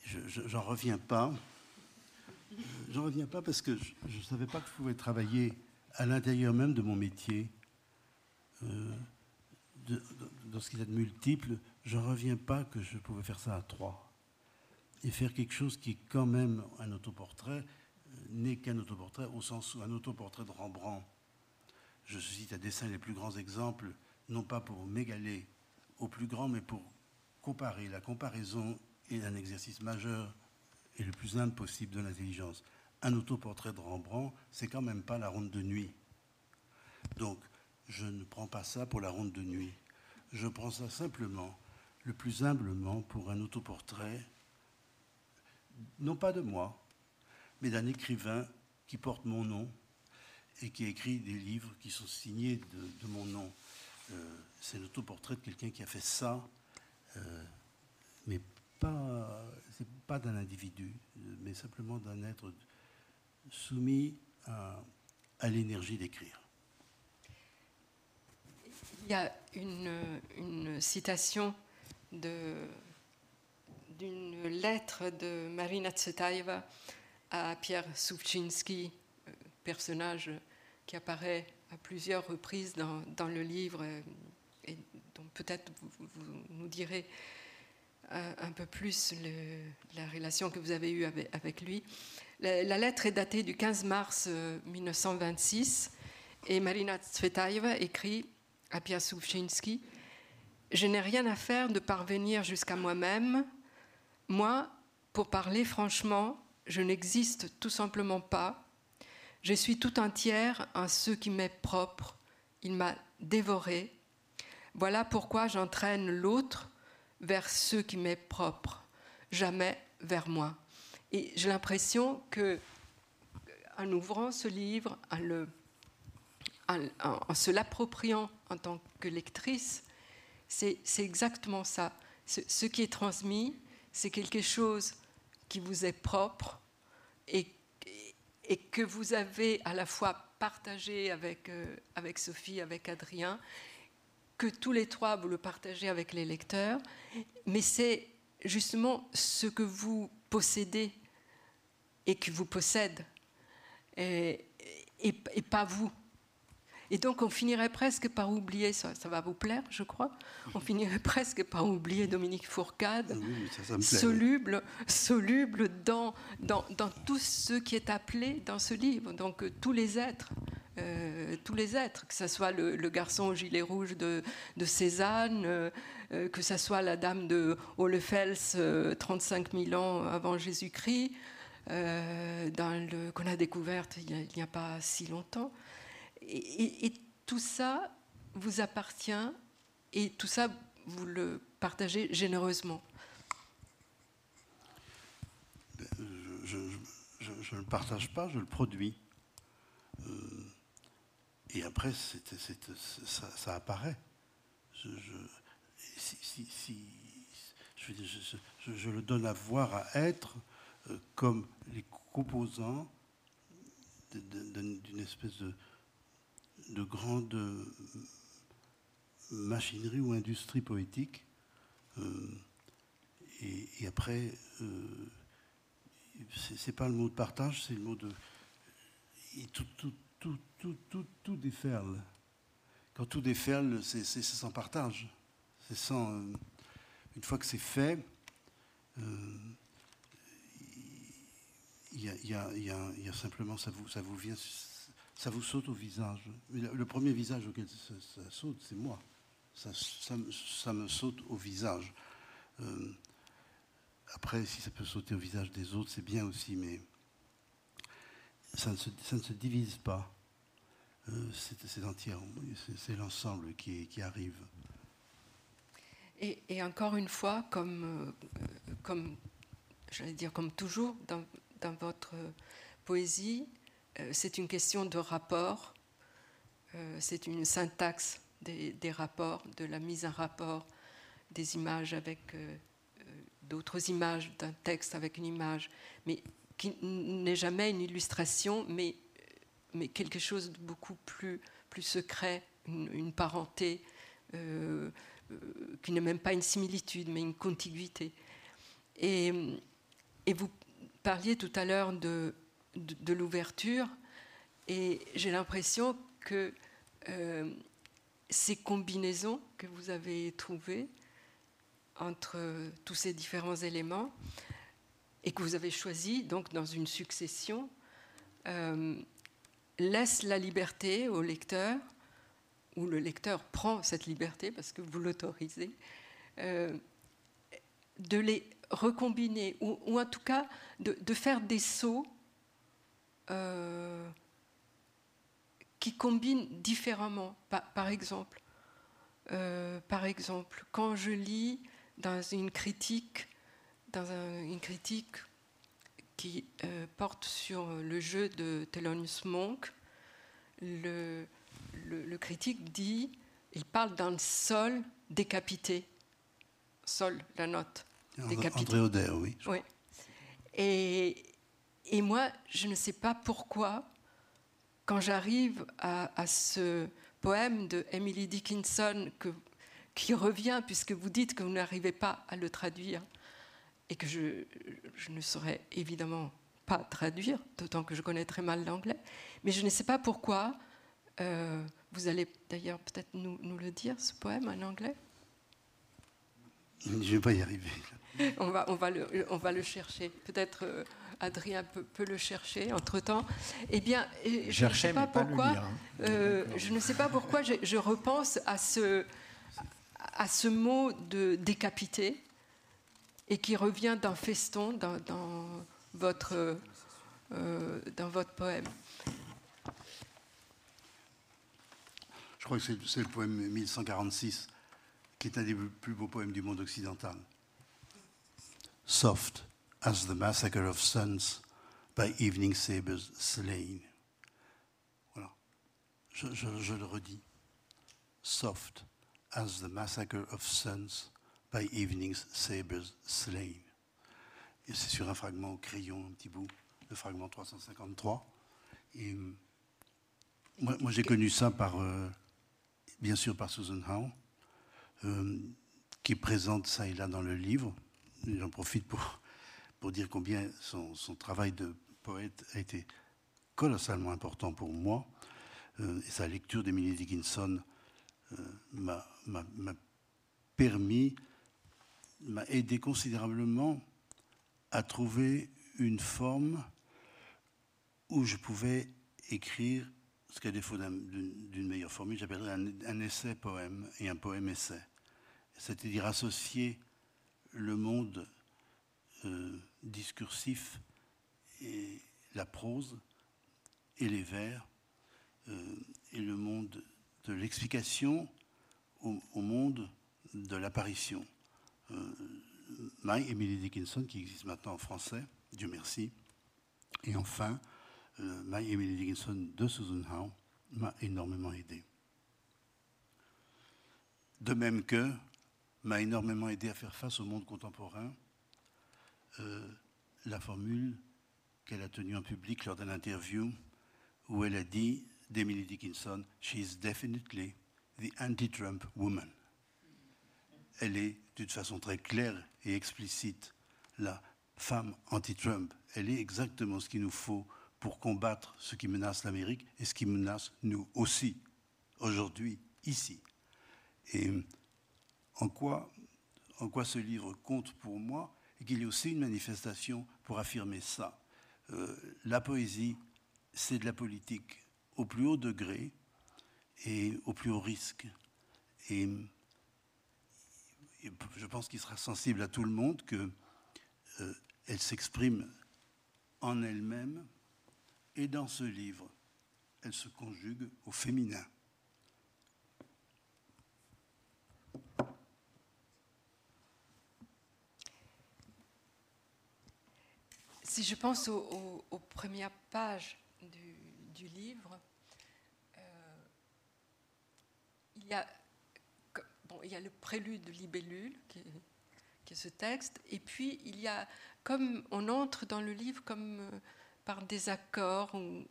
A: je J'en reviens pas. J'en reviens pas parce que je ne savais pas que je pouvais travailler à l'intérieur même de mon métier. Euh, dans ce qu'il y a de multiple, je ne reviens pas que je pouvais faire ça à trois. Et faire quelque chose qui est quand même un autoportrait, euh, n'est qu'un autoportrait au sens où un autoportrait de Rembrandt. Je cite à dessin les plus grands exemples, non pas pour m'égaler au plus grand, mais pour comparer. La comparaison est un exercice majeur et le plus humble possible de l'intelligence. Un autoportrait de Rembrandt, c'est quand même pas la ronde de nuit. Donc, je ne prends pas ça pour la ronde de nuit. Je prends ça simplement, le plus humblement, pour un autoportrait, non pas de moi, mais d'un écrivain qui porte mon nom et qui écrit des livres qui sont signés de, mon nom. Euh, c'est l'autoportrait de quelqu'un qui a fait ça, euh, mais pas, pas d'un individu, mais simplement d'un être soumis à l'énergie d'écrire.
B: Il y a une, citation d'une lettre de Marina Tsvetaeva à Pierre Souvchinski, euh, personnage qui apparaît à plusieurs reprises dans, le livre et dont peut-être vous, nous direz euh, un, peu plus la relation que vous avez eue avec, lui. La, lettre est datée du 15 mars 1926 euh, et Marina Tsvetaeva écrit à Piasowczynski, je n'ai rien à faire de parvenir jusqu'à moi-même. Moi, pour parler franchement, je n'existe tout simplement pas. Je suis tout entière en ce qui m'est propre. Il m'a dévoré. Voilà pourquoi j'entraîne l'autre vers ce qui m'est propre, jamais vers moi. Et j'ai l'impression que, en ouvrant ce livre, en se l'appropriant en tant que lectrice, c'est exactement ça. Ce, qui est transmis, c'est quelque chose qui vous est propre et, que vous avez à la fois partagé euh, avec Sophie, avec Adrien, que tous les trois vous le partagez avec les lecteurs, mais c'est justement ce que vous possédez et qui vous possède, et, et pas vous. Et donc on finirait presque par oublier, ça, ça va vous plaire, je crois, on finirait presque par oublier Dominique Fourcade, soluble, soluble dans, dans, dans, tout ce qui est appelé dans ce livre, donc euh, tous les êtres. Euh, tous les êtres, que ce soit le, garçon au gilet rouge de, Cézanne, euh, que ce soit la dame de Hohlefels 35 000 ans avant Jésus-Christ, qu'on a découverte il n'y a, pas si longtemps et, tout ça vous appartient et tout ça, vous le partagez généreusement.
A: Je ne le partage pas, je le produis. Euh, et après, ça, apparaît. Je, je, le donne à voir, à être, euh, comme les composants d'une espèce de, de grande machinerie ou industrie poétique. Euh, et, après, euh, c'est pas le mot de partage, c'est le mot de. tout, tout, tout, tout, tout, tout déferle. Quand tout déferle, c'est sans partage. C'est sans. une fois que c'est fait, il y, y, y, a simplement, ça vous, ça vous vient ça vous saute au visage. Le premier visage auquel ça, saute, c'est moi. Ça, ça, me saute au visage. Euh, après, si ça peut sauter au visage des autres, c'est bien aussi, mais ça ne se, divise pas. Euh, c'est l'ensemble qui, arrive.
B: Et, encore une fois, comme, euh, comme j'allais dire, comme toujours dans, votre poésie, euh, c'est une question de rapport, c'est une syntaxe des, rapports, de la mise en rapport des images avec d'autres images, d'un texte avec une image, mais qui n'est jamais une illustration, mais, quelque chose de beaucoup plus, plus secret, une, parenté, euh, euh, qui n'est même pas une similitude, mais une contiguïté. Et, et vous parliez tout à l'heure de, de, l'ouverture, et j'ai l'impression que euh, ces combinaisons que vous avez trouvées entre tous ces différents éléments et que vous avez choisis donc dans une succession euh, laissent la liberté au lecteur ou le lecteur prend cette liberté parce que vous l'autorisez euh, de les recombiner ou, en tout cas de, faire des sauts euh, qui combinent différemment. Par, exemple, par exemple, quand je lis dans une critique, dans une critique qui euh, porte sur le jeu de Thelonious Monk, le, le, critique dit, il parle d'un sol décapité. Sol, la note.
A: Décapité. André oui.
B: Oui. Et, et moi, je ne sais pas pourquoi, quand j'arrive à, ce poème de Emily Dickinson que, qui revient, puisque vous dites que vous n'arrivez pas à le traduire, et que je, je, ne saurais évidemment pas traduire, d'autant que je connais très mal l'anglais, mais je ne sais pas pourquoi. Euh, vous allez d'ailleurs peut-être nous, nous, le dire, ce poème en anglais
A: Je ne vais pas y arriver.
B: On va, on va, le, on va le chercher. Peut-être euh, Adrien peut, le chercher entre-temps. Eh bien, je ne sais pas pourquoi, hein. euh, je ne sais pas pourquoi je, repense à ce, à ce mot de décapité et qui revient d'un feston dans, votre, euh, dans votre poème.
A: Je crois que c'est le poème 1146 qui est un des plus beaux poèmes du monde occidental. Soft as the massacre of sons by evening sabers slain. Voilà. Je, je, le redis. Soft as the massacre of sons by evening sabers slain. Et c'est sur un fragment au crayon, un petit bout, le fragment 353. Et euh, moi, j'ai connu ça par, euh, bien sûr, par Susan Howe, euh, qui présente ça et là dans le livre. J'en profite pour pour dire combien son, travail de poète a été colossalement important pour moi. Et sa lecture d'Emily Dickinson m'a permis, m'a aidé considérablement à trouver une forme où je pouvais écrire ce qu'à défaut d'une meilleure formule, j'appellerais un, essai-poème et un poème-essai. C'est-à-dire associer le monde euh, discursif et la prose et les vers euh, et le monde de l'explication au, monde de l'apparition. Euh, My Emily Dickinson, qui existe maintenant en français, Dieu merci. Et enfin, euh, My Emily Dickinson de Susan Howe m'a énormément aidé. De même que m'a énormément aidé à faire face au monde contemporain euh, la formule qu'elle a tenue en public lors d'une interview où elle a dit d'Emily Dickinson, She is definitely the anti-Trump woman. Elle est, d'une façon très claire et explicite, la femme anti-Trump. Elle est exactement ce qu'il nous faut pour combattre ce qui menace l'Amérique et ce qui menace nous aussi, aujourd'hui, ici. Et en quoi, en quoi ce livre compte pour moi et qu'il y a aussi une manifestation pour affirmer ça. Euh, la poésie, c'est de la politique au plus haut degré et au plus haut risque. Je pense qu'il sera sensible à tout le monde qu'elle euh, s'exprime en elle-même et dans ce livre, elle se conjugue au féminin.
B: Si je pense aux, premières pages du, livre, euh, il, y a, bon, il y a le prélude de Libellule qui, est ce texte. Et puis, il y a, comme on entre dans le livre comme euh, par des accords ou,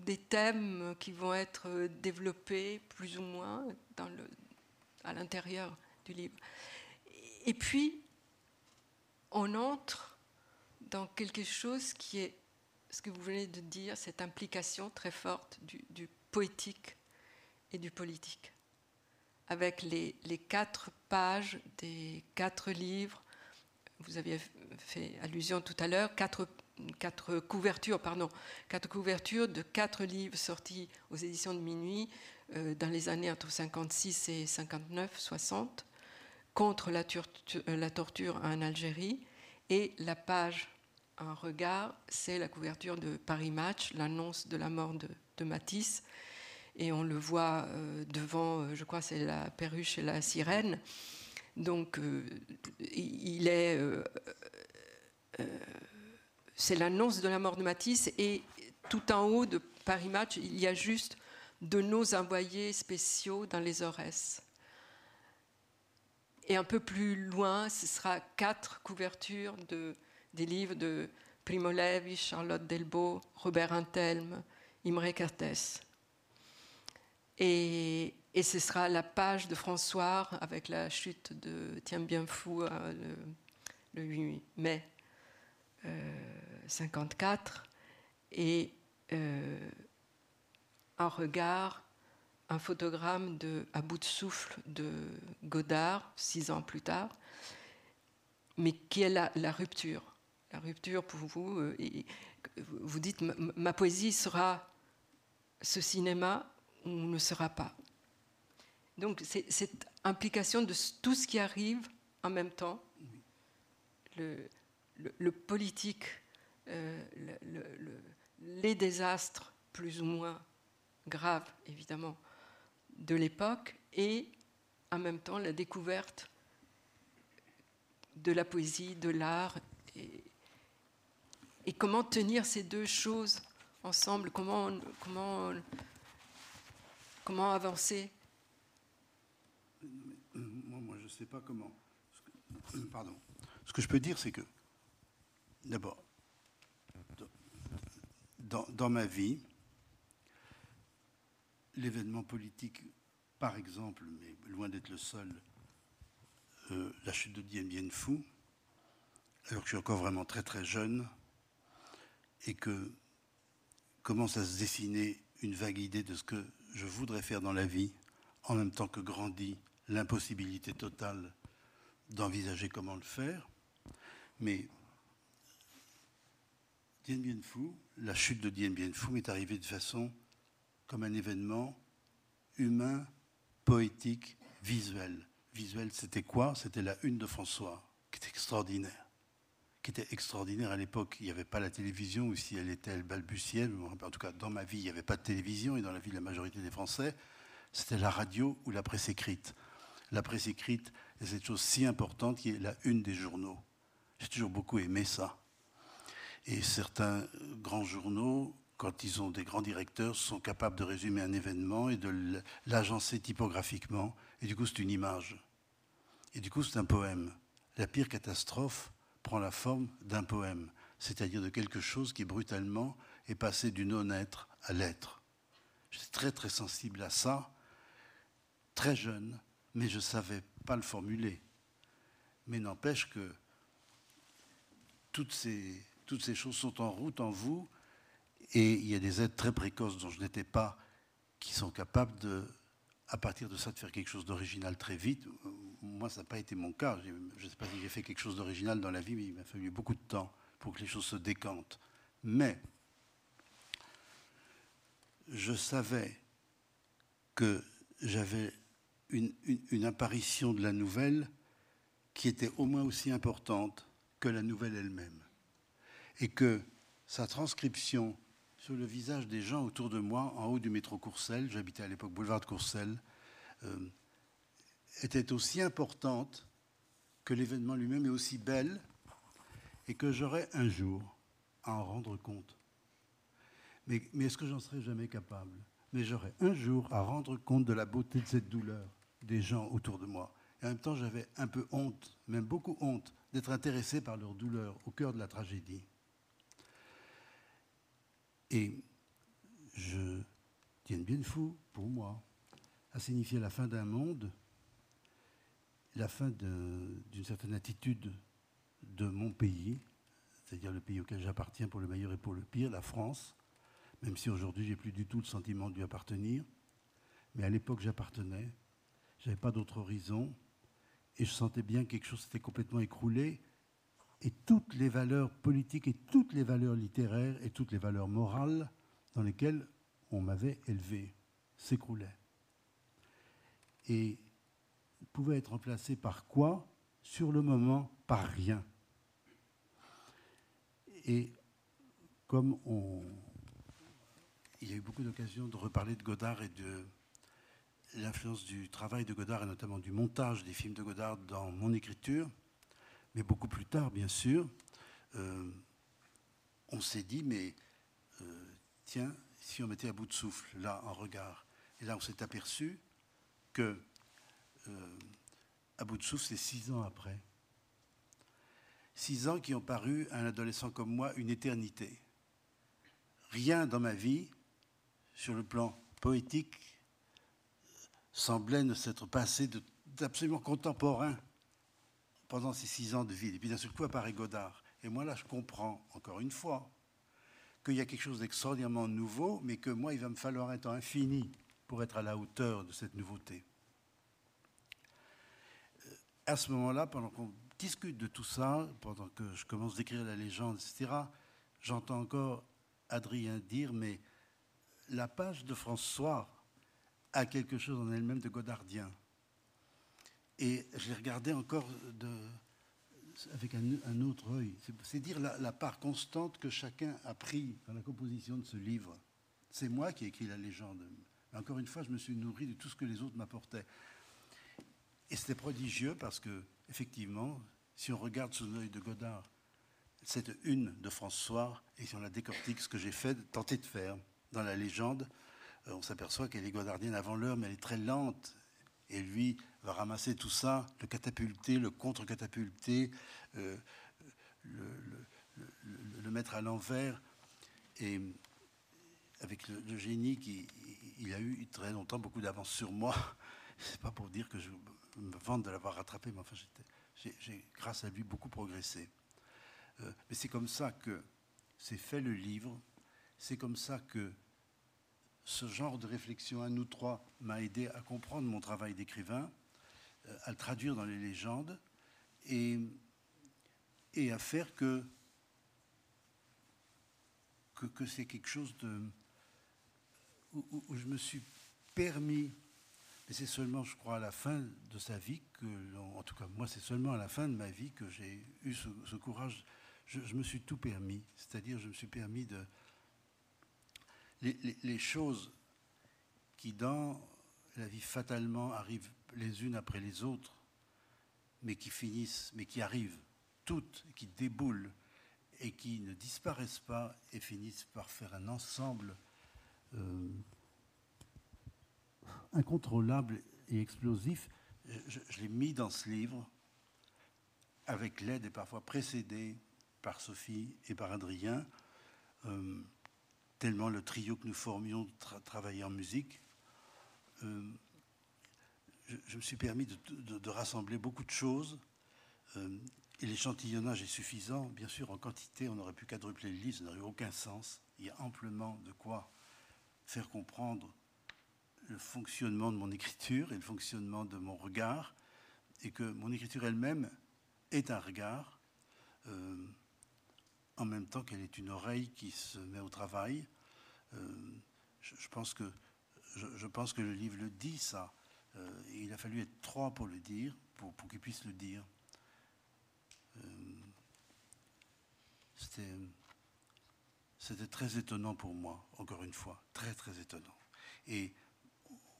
B: des thèmes qui vont être développés plus ou moins à l'intérieur du livre. Et puis, on entre dans quelque chose qui est ce que vous venez de dire, cette implication très forte du poétique et du politique, avec les, quatre pages des quatre livres. Vous aviez fait allusion tout à l'heure, quatre, couvertures, pardon, quatre couvertures de quatre livres sortis aux éditions de minuit euh, dans les années entre 56 et 59, 60, contre la, la torture en Algérie, et la page un regard, c'est la couverture de Paris Match, l'annonce de la mort de, Matisse. Et on le voit euh, devant, euh, je crois, c'est la perruche et la sirène. Donc, euh, il est. C'est l'annonce de la mort de Matisse. Et tout en haut de Paris Match, il y a juste de nos envoyés spéciaux dans les Aurès. Et un peu plus loin, ce sera quatre couvertures de des livres de Primo Levi, Charlotte Delbo, Robert Antelme, Imre Kertész. Et, ce sera la page de François avec la chute de Tiens bien fou euh, le, le, 8 mai euh, 54 et euh, un regard, un photogramme de, à bout de souffle de Godard, six ans plus tard, mais qui est la, rupture? La rupture pour vous. Euh, vous dites, ma, poésie sera ce cinéma ou ne sera pas. Donc c'est cette implication de tout ce qui arrive en même temps, le, politique, euh, le, les désastres plus ou moins graves, évidemment, de l'époque, et en même temps la découverte de la poésie, de l'art et, comment tenir ces deux choses ensemble comment, comment avancer?
A: Moi, je ne sais pas comment. Pardon. Ce que je peux dire, c'est que, d'abord, dans, dans, ma vie, l'événement politique, par exemple, mais loin d'être le seul, euh, la chute de Dien Bien Phu, alors que je suis encore vraiment très très jeune, et que commence à se dessiner une vague idée de ce que je voudrais faire dans la vie, en même temps que grandit l'impossibilité totale d'envisager comment le faire. Mais Dien Bien Phu, la chute de Dien Bien Phu m'est arrivée de façon comme un événement humain, poétique, visuel. Visuel, c'était quoi? C'était la une de François, qui était extraordinaire qui était extraordinaire à l'époque. Il n'y avait pas la télévision, ou si elle était, elle balbutiait. En tout cas, dans ma vie, il n'y avait pas de télévision, et dans la vie de la majorité des Français, c'était la radio ou la presse écrite. La presse écrite est cette chose si importante qui est la une des journaux. J'ai toujours beaucoup aimé ça. Et certains grands journaux, quand ils ont des grands directeurs, sont capables de résumer un événement et de l'agencer typographiquement. Et du coup, c'est une image. Et du coup, c'est un poème. La pire catastrophe, prend la forme d'un poème, c'est-à-dire de quelque chose qui brutalement est passé du non-être à l'être. J'étais très très sensible à ça, très jeune, mais je ne savais pas le formuler. Mais n'empêche que toutes ces, toutes ces choses sont en route en vous, et il y a des êtres très précoces dont je n'étais pas, qui sont capables de, à partir de ça, de faire quelque chose d'original très vite moi, ça n'a pas été mon cas. Je ne sais pas si j'ai fait quelque chose d'original dans la vie, mais il m'a fallu beaucoup de temps pour que les choses se décantent. Mais je savais que j'avais une, une, apparition de la nouvelle qui était au moins aussi importante que la nouvelle elle-même. Et que sa transcription le visage des gens autour de moi, en haut du métro Courcelles, j'habitais à l'époque boulevard de Courcelles, euh, était aussi importante que l'événement lui-même est aussi belle et que j'aurais un jour à en rendre compte. Mais, mais est-ce que j'en serais jamais capable? Mais j'aurais un jour à rendre compte de la beauté de cette douleur des gens autour de moi. Et en même temps, j'avais un peu honte, même beaucoup honte, d'être intéressé par leur douleur au cœur de la tragédie. Et je tiens bien fou, pour moi, à signifier la fin d'un monde, la fin d'une certaine attitude de mon pays, c'est-à-dire le pays auquel j'appartiens pour le meilleur et pour le pire, la France, même si aujourd'hui j'ai plus du tout le sentiment lui appartenir. Mais à l'époque j'appartenais, j'avais pas d'autre horizon, et je sentais bien que quelque chose s'était complètement écroulé, et toutes les valeurs politiques et toutes les valeurs littéraires et toutes les valeurs morales dans lesquelles on m'avait élevé s'écroulaient. Et pouvaient être remplacées par quoi? Sur le moment, par rien. Et comme il y a eu beaucoup d'occasions de reparler de Godard et de l'influence du travail de Godard et notamment du montage des films de Godard dans mon écriture, mais beaucoup plus tard, bien sûr, euh, on s'est dit, mais euh, tiens, si on mettait à bout de souffle, là, en regard, et là, on s'est aperçu que euh, à bout de souffle, c'est six ans après. Six ans qui ont paru à un adolescent comme moi une éternité. Rien dans ma vie, sur le plan poétique, semblait ne s'être passé d'absolument contemporain pendant ces six ans de vie. Et puis d'un seul coup apparaît Godard. Et moi là, je comprends, encore une fois, qu'il y a quelque chose d'extraordinairement nouveau, mais que moi, il va me falloir un temps infini pour être à la hauteur de cette nouveauté. Euh, à ce moment-là, pendant qu'on discute de tout ça, pendant que je commence d'écrire la légende, etc., j'entends encore Adrien dire, mais la page de François a quelque chose en elle-même de godardien. Et je l'ai regardé encore avec un, autre œil. C'est dire la, part constante que chacun a pris dans la composition de ce livre. C'est moi qui ai écrit la légende. Encore une fois, je me suis nourri de tout ce que les autres m'apportaient. Et c'était prodigieux parce que, effectivement, si on regarde sous l'œil de Godard, cette une de François, et si on la décortique, ce que j'ai fait, tenté de faire dans la légende, euh, on s'aperçoit qu'elle est godardienne avant l'heure, mais elle est très lente. Et lui va ramasser tout ça, le catapulter, le contre-catapulter, euh, le, mettre à l'envers. Et avec le, génie qu'il a eu très longtemps beaucoup d'avance sur moi, c'est pas pour dire que je me vante de l'avoir rattrapé, mais enfin, j'ai, grâce à lui, beaucoup progressé. Euh, mais c'est comme ça que s'est fait le livre, c'est comme ça que ce genre de réflexion à nous trois m'a aidé à comprendre mon travail d'écrivain, à le traduire dans les légendes et, et à faire que, que, c'est quelque chose de, où, je me suis permis mais c'est seulement, je crois, à la fin de sa vie que, en tout cas, moi, c'est seulement à la fin de ma vie que j'ai eu ce, courage. Je, me suis tout permis, c'est-à-dire, je me suis permis de. Les, choses qui, dans la vie, fatalement arrivent les unes après les autres, mais qui finissent, mais qui arrivent toutes, qui déboulent et qui ne disparaissent pas et finissent par faire un ensemble. Euh, incontrôlable et explosif, je, l'ai mis dans ce livre avec l'aide et parfois précédé par Sophie et par Adrien, euh, tellement le trio que nous formions travaillait en musique. Euh, je, me suis permis de, rassembler beaucoup de choses. Euh, et l'échantillonnage est suffisant. Bien sûr, en quantité, on aurait pu quadrupler le livre, ça n'aurait aucun sens. Il y a amplement de quoi faire comprendre le fonctionnement de mon écriture et le fonctionnement de mon regard, et que mon écriture elle-même est un regard, euh, en même temps qu'elle est une oreille qui se met au travail. Euh, je, pense que, je, pense que le livre le dit, ça. Euh, il a fallu être trois pour le dire, pour, pour qu'il puisse le dire. C'était très étonnant pour moi, encore une fois, très très étonnant. Et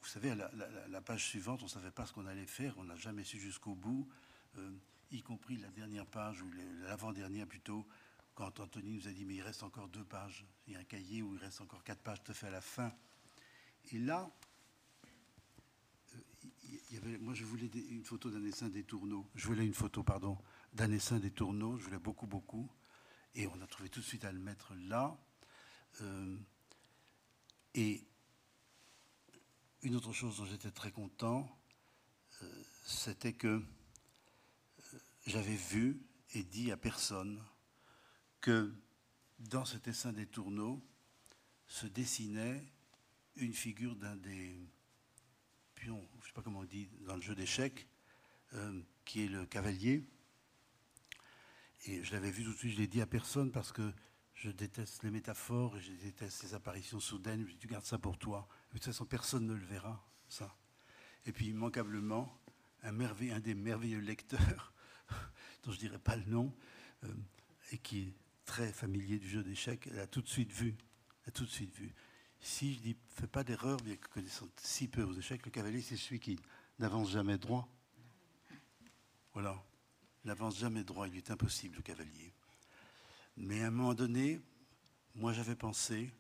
A: vous savez, la, page suivante, on ne savait pas ce qu'on allait faire, on n'a jamais su jusqu'au bout, euh, y compris la dernière page, ou l'avant-dernière plutôt, quand Anthony nous a dit, mais il reste encore deux pages, il y a un cahier où il reste encore quatre pages tout fait à la fin. Et là, euh, moi, je voulais une photo d'un essaim des tourneaux. Je voulais une photo, pardon, d'un essaim des tourneaux. Je voulais beaucoup, beaucoup. Et on a trouvé tout de suite à le mettre là. Euh, et une autre chose dont j'étais très content, euh, c'était que euh, j'avais vu et dit à personne que dans cet essaim des tourneaux se dessinait une figure d'un des je ne sais pas comment on dit, dans le jeu d'échecs, euh, qui est le cavalier. Et je l'avais vu tout de suite, je l'ai dit à personne parce que je déteste les métaphores et je déteste les apparitions soudaines. Je dis, tu gardes ça pour toi. de toute façon, personne ne le verra, ça. Et puis, immanquablement, un des merveilleux lecteurs, dont je ne dirais pas le nom, euh, et qui est très familier du jeu d'échecs, elle a tout de suite vu. Elle a tout de suite vu. Si je dis, fais pas d'erreur, bien que connaissant si peu aux échecs, le cavalier, c'est celui qui n'avance jamais droit. Voilà. Il n'avance jamais droit, il est impossible, le cavalier. Mais à un moment donné, moi j'avais pensé,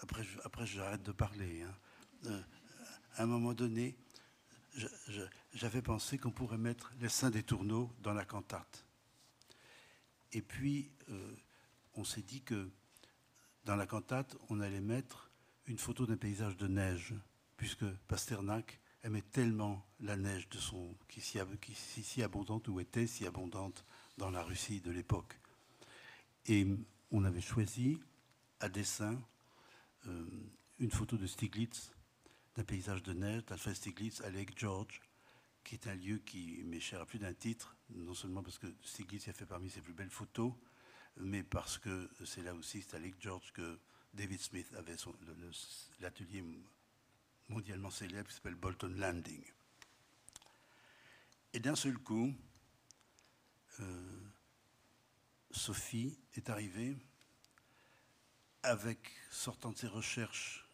A: après, après j'arrête de parler, hein, euh, à un moment donné, j'avais pensé qu'on pourrait mettre les saints des tourneaux dans la cantate. Et puis, euh, on s'est dit que dans la cantate, on allait mettre une photo d'un paysage de neige, puisque Pasternak aimait tellement la neige de son, qui, si, abondante ou était si abondante dans la Russie de l'époque. Et on avait choisi à dessin euh, une photo de Stiglitz, d'un paysage de neige, d'Alfred Stiglitz à Lake George, qui est un lieu qui m'est cher à plus d'un titre, non seulement parce que Stiglitz a fait parmi ses plus belles photos, mais parce que c'est là aussi, c'est à Lake George, que David Smith avait l'atelier mondialement célèbre qui s'appelle Bolton Landing. Et d'un seul coup, euh, Sophie est arrivée avec, sortant de ses recherches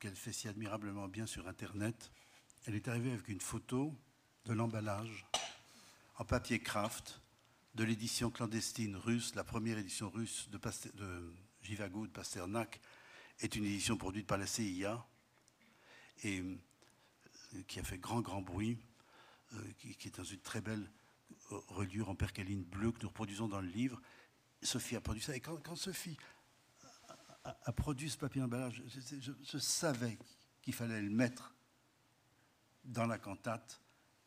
A: qu'elle fait si admirablement bien sur Internet, elle est arrivée avec une photo de l'emballage en papier craft de l'édition clandestine russe, la première édition russe de, de Pasternak est une édition produite par la CIA et euh, qui a fait grand grand bruit, euh, qui, est dans une très belle euh, reliure en percaline bleue que nous reproduisons dans le livre. Sophie a produit ça et quand Sophie a, produit ce papier emballage. Je, savais qu'il fallait le mettre dans la cantate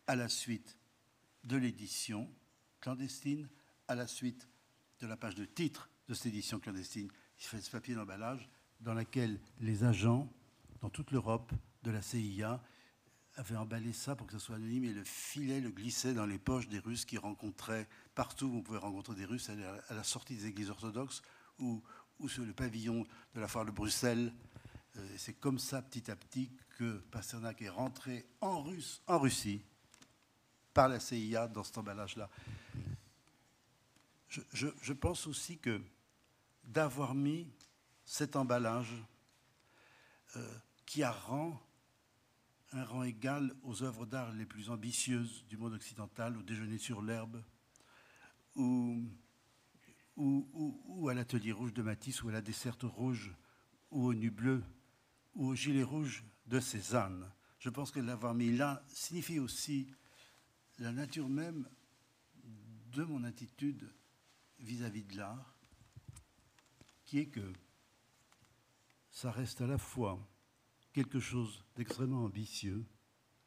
A: à la suite de l'édition clandestine, à la suite de la page de titre de cette édition clandestine. Il fait ce papier d'emballage dans laquelle les agents dans toute l'Europe de la CIA avaient emballé ça pour que ce soit anonyme et le filet le glissait dans les poches des Russes qui rencontraient partout où on pouvait rencontrer des Russes à la sortie des églises orthodoxes ou, sur le pavillon de la foire de Bruxelles. Euh, c'est comme ça, petit à petit, que Pasternak est rentré en, en Russie par la CIA dans cet emballage-là. Je, pense aussi que d'avoir mis cet emballage euh, qui a un rang égal aux œuvres d'art les plus ambitieuses du monde occidental, au déjeuner sur l'herbe, ou ou, à l'atelier rouge de Matisse, ou à la desserte rouge, ou au nu bleu, ou au gilet rouge de Cézanne. Je pense que l'avoir mis là signifie aussi la nature même de mon attitude vis-à-vis de l'art, qui est que ça reste à la fois quelque chose d'extrêmement ambitieux,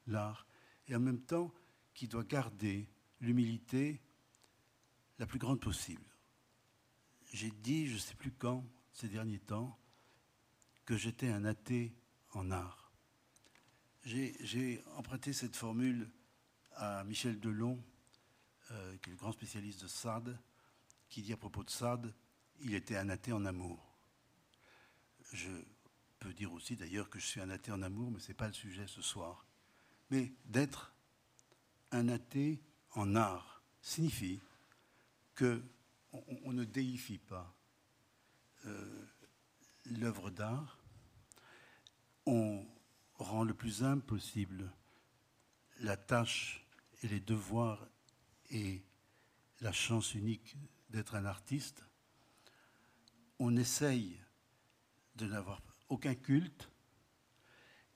A: l'art, et en même temps qui doit garder l'humilité la plus grande possible j'ai dit, je ne sais plus quand, ces derniers temps, que j'étais un athée en art. J'ai emprunté cette formule à Michel Delon, euh, qui est le grand spécialiste de Sade, qui dit à propos de Sade, il était un athée en amour. Je peux dire aussi d'ailleurs que je suis un athée en amour, mais ce n'est pas le sujet ce soir. Mais d'être un athée en art signifie que on, ne déifie pas euh, l'œuvre d'art, on rend le plus humble possible la tâche et les devoirs et la chance unique d'être un artiste, on essaye de n'avoir aucun culte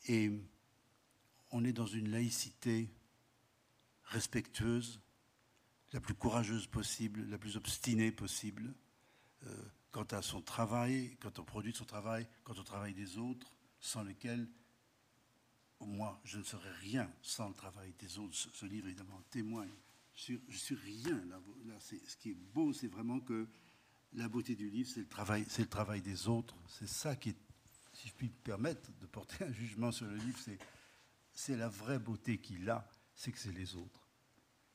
A: et on est dans une laïcité respectueuse, la plus courageuse possible, la plus obstinée possible, euh, quant à son travail, quant au produit de son travail, quant au travail des autres, sans lequel, moi, je ne serais rien sans le travail des autres. Ce, livre, évidemment, témoigne. Ne suis, rien. Là, ce qui est beau, c'est vraiment que la beauté du livre, c'est le travail, c'est le travail des autres. C'est ça qui est, si je puis me permettre de porter un jugement sur le livre, c'est, c'est la vraie beauté qu'il a, c'est que c'est les autres.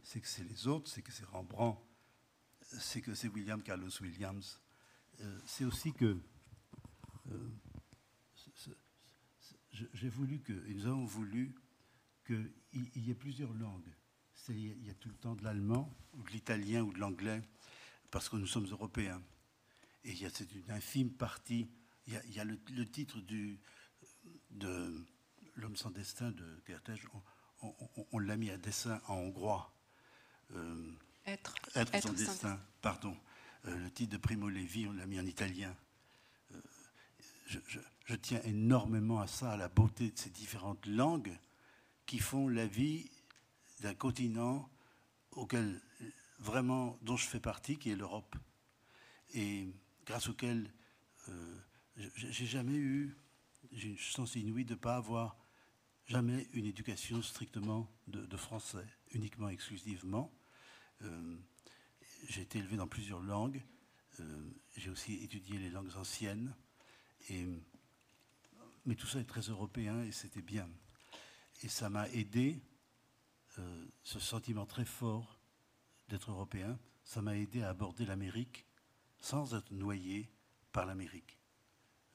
A: C'est que c'est les autres, c'est que c'est Rembrandt, c'est que c'est William Carlos Williams. Euh, c'est aussi que euh, j'ai voulu que, nous avons voulu qu'il y ait plusieurs langues. Il y a tout le temps de l'allemand, ou de l'italien, ou de l'anglais, parce que nous sommes européens. Et il y a une infime partie. Il y a, le, titre du, de L'homme sans destin de Kertész, on, l'a mis à dessin en hongrois.
B: Euh, être.
A: être. sans destin, pardon. Euh, le titre de Primo Levi, on l'a mis en italien. Euh, je, tiens énormément à ça, à la beauté de ces différentes langues qui font la vie d'un continent auquel vraiment dont je fais partie, qui est l'Europe, et grâce auquel euh, j'ai jamais eu, j'ai une chance inouïe de ne pas avoir jamais une éducation strictement de, français, uniquement, exclusivement. Euh, j'ai été élevé dans plusieurs langues. Euh, j'ai aussi étudié les langues anciennes. Et, mais tout ça est très européen et c'était bien. Et ça m'a aidé, euh, ce sentiment très fort d'être européen, ça m'a aidé à aborder l'Amérique sans être noyé par l'Amérique.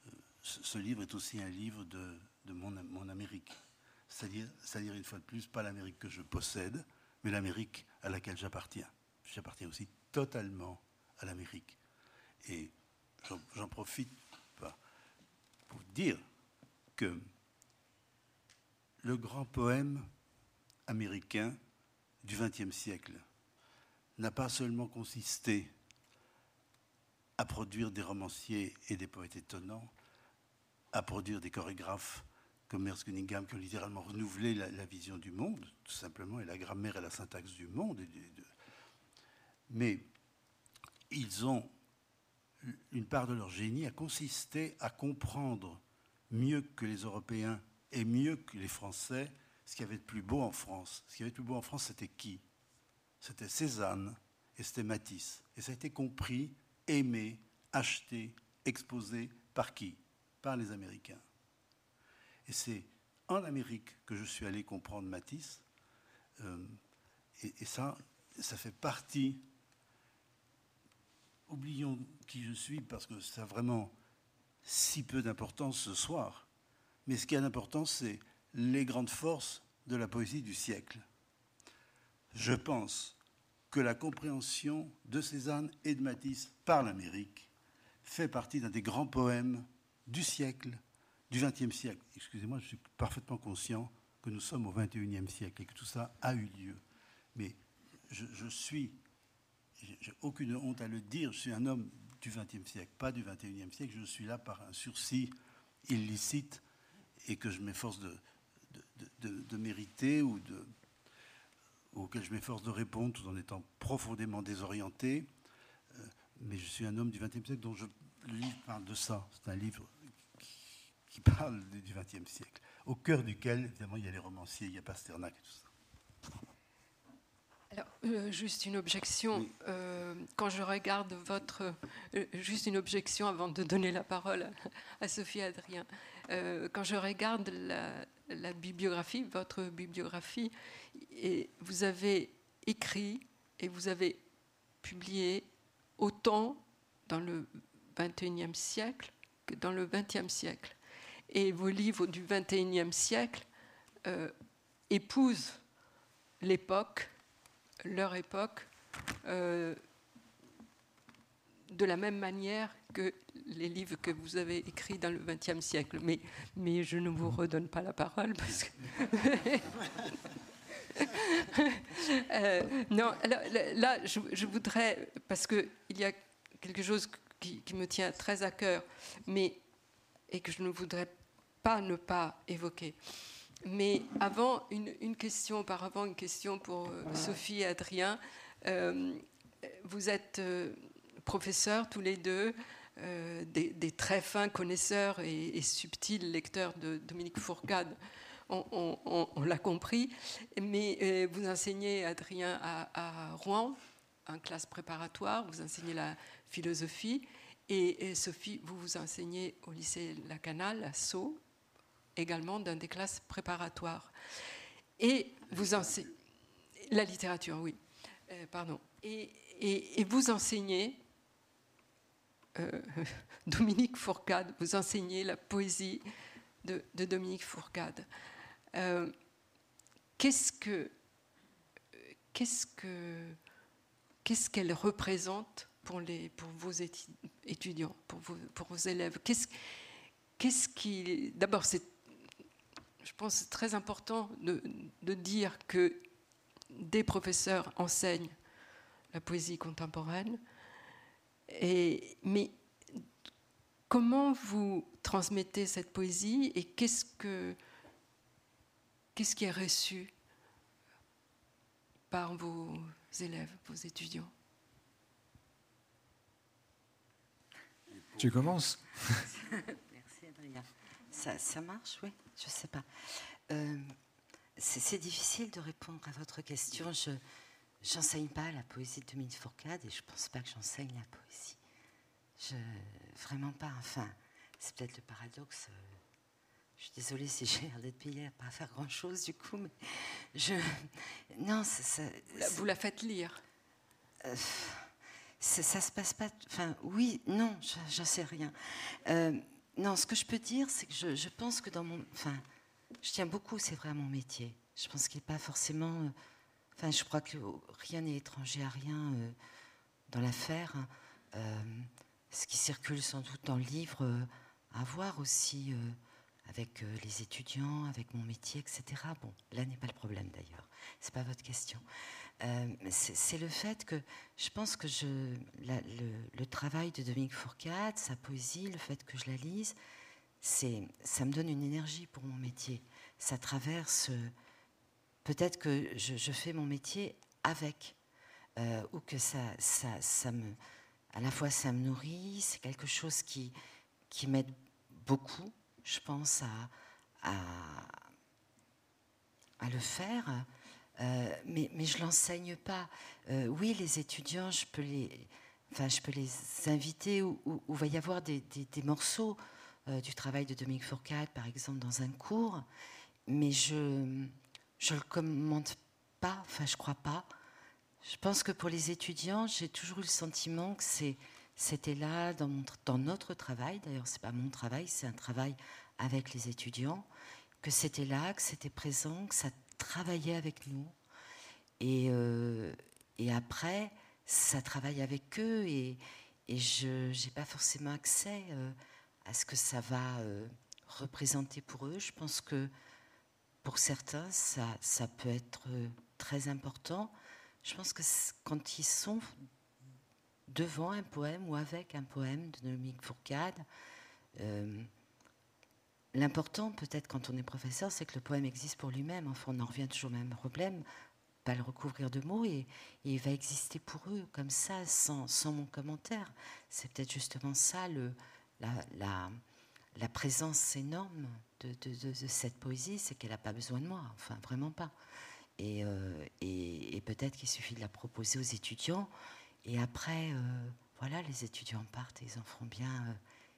A: Euh, ce, livre est aussi un livre de, mon, mon, Amérique. C'est-à-dire, une fois de plus, pas l'Amérique que je possède, mais l'Amérique à laquelle j'appartiens. J'appartiens aussi totalement à l'Amérique. Et j'en profite pour dire que le grand poème américain du XXe siècle n'a pas seulement consisté à produire des romanciers et des poètes étonnants, à produire des chorégraphes comme Merce Cunningham qui ont littéralement renouvelé la, vision du monde, tout simplement, et la grammaire et la syntaxe du monde. Mais ils ont une part de leur génie a consisté à comprendre mieux que les Européens et mieux que les Français ce qu'il y avait de plus beau en France. Ce qu'il avait de plus beau en France, c'était qui? C'était Cézanne et c'était Matisse. Et ça a été compris, aimé, acheté, exposé par qui? Par les Américains. Et c'est en Amérique que je suis allé comprendre Matisse. Euh, et, ça, ça fait partie. Oublions qui je suis parce que ça a vraiment si peu d'importance ce soir. Mais ce qui a d'importance, c'est les grandes forces de la poésie du siècle. Je pense que la compréhension de Cézanne et de Matisse par l'Amérique fait partie d'un des grands poèmes du siècle, du XXe siècle. Excusez-moi, je suis parfaitement conscient que nous sommes au XXIe siècle et que tout ça a eu lieu. Mais je, je suis, j'ai aucune honte à le dire, je suis un homme du XXe siècle, pas du XXIe siècle. Je suis là par un sursis illicite et que je m'efforce de, de, mériter ou de, auquel je m'efforce de répondre tout en étant profondément désorienté. Euh, mais je suis un homme du XXe siècle dont je, le livre parle de ça. C'est un livre qui, parle du XXe siècle, au cœur duquel, évidemment, il y a les romanciers, il y a Pasternak et tout ça.
B: Alors, euh, juste une objection. Euh, quand je regarde votre. juste une objection avant de donner la parole à Sophie Adrien. quand je regarde la, la bibliographie, votre bibliographie, vous avez écrit et vous avez publié autant dans le XXIe siècle que dans le XXe siècle. Et vos livres du XXIe siècle euh, épousent l'époque, leur époque, euh, de la même manière que les livres que vous avez écrits dans le XXe siècle. Mais, mais je ne vous redonne pas la parole parce que. Euh, non, là, je, voudrais, parce qu'il y a quelque chose qui, me tient très à cœur, mais, et que je ne voudrais pas ne pas évoquer. Mais avant, une, question auparavant, une question pour euh, Sophie et Adrien. Euh, vous êtes professeurs tous les deux, des, très fins connaisseurs et, subtils lecteurs de Dominique Fourcade. On, l'a compris, mais vous enseignez, Adrien, à, à Rouen, en classe préparatoire, vous enseignez la philosophie, et, Sophie, vous vous enseignez au lycée La Canale, à Sceaux, également dans des classes préparatoires. Et vous enseignez la littérature, oui, euh, pardon. Et, vous enseignez euh, Dominique Fourcade, vous enseignez la poésie de, Dominique Fourcade. Euh, qu'est-ce que qu'est-ce que qu'est-ce qu'elle représente pour, les, pour vos étudiants, pour vos, élèves? Qu'est-ce qu'est-ce. D'abord, c'est, je pense très important de, dire que des professeurs enseignent la poésie contemporaine. Et, mais comment vous transmettez cette poésie et qu'est-ce, que, qu'est-ce qui est reçu par vos élèves, vos étudiants?
D: Tu commences
C: Merci Adrien. Ça, marche, oui Je ne sais pas. Euh, c'est difficile de répondre à votre question. Je n'enseigne pas la poésie de Dominique Fourcade et je pense pas que j'enseigne la poésie. Je, vraiment pas. Enfin, c'est peut-être le paradoxe. Je suis désolée si j'ai l'air d'être payée à pas faire grand-chose du coup, mais je... Non, ça...
B: Vous la faites lire
C: euh, ça se passe pas. Enfin, oui, non, je sais rien. Euh, non, ce que je peux dire, c'est que je, pense que dans mon. Enfin, je tiens beaucoup, c'est vrai, à mon métier. Je pense qu'il n'est pas forcément. Euh, enfin, je crois que rien n'est étranger à rien euh, dans l'affaire. ce qui circule sans doute dans le livre, à voir aussi avec les étudiants, avec mon métier, etc. Bon, là n'est pas le problème d'ailleurs. C'est pas votre question. Euh, c'est le fait que je pense que je, le, travail de Dominique Fourcade, sa poésie, le fait que je la lise, ça me donne une énergie pour mon métier. Ça traverse. Peut-être que je, fais mon métier avec, euh, ou que ça, ça, ça, me, à la fois ça me nourrit, c'est quelque chose qui, qui m'aide beaucoup, je pense, à, à, le faire. Euh, mais, mais, je ne l'enseigne pas. Euh, oui, les étudiants, je peux les, enfin, je peux les inviter où, il va y avoir des, des, morceaux du travail de Dominique Fourcade, par exemple, dans un cours, mais je ne le commente pas, enfin, je crois pas. Je pense que pour les étudiants, j'ai toujours eu le sentiment que c'était là dans, notre travail, d'ailleurs, ce n'est pas mon travail, c'est un travail avec les étudiants, que c'était là, que c'était présent, que ça travailler avec nous. Et, euh, et après, ça travaille avec eux et, et je n'ai pas forcément accès euh, à ce que ça va euh, représenter pour eux. Je pense que pour certains, ça, peut être très important. Je pense que quand ils sont devant un poème ou avec un poème de Dominique Fourcade, L'important, peut-être, quand on est professeur, c'est que le poème existe pour lui-même. Enfin, on en revient toujours au même problème, pas le recouvrir de mots, et, il va exister pour eux, comme ça, sans, mon commentaire. C'est peut-être justement ça, la, présence énorme de, cette poésie, c'est qu'elle n'a pas besoin de moi, enfin, vraiment pas. Et, euh, et, peut-être qu'il suffit de la proposer aux étudiants, et après, euh, voilà, les étudiants partent et ils en feront bien. Euh,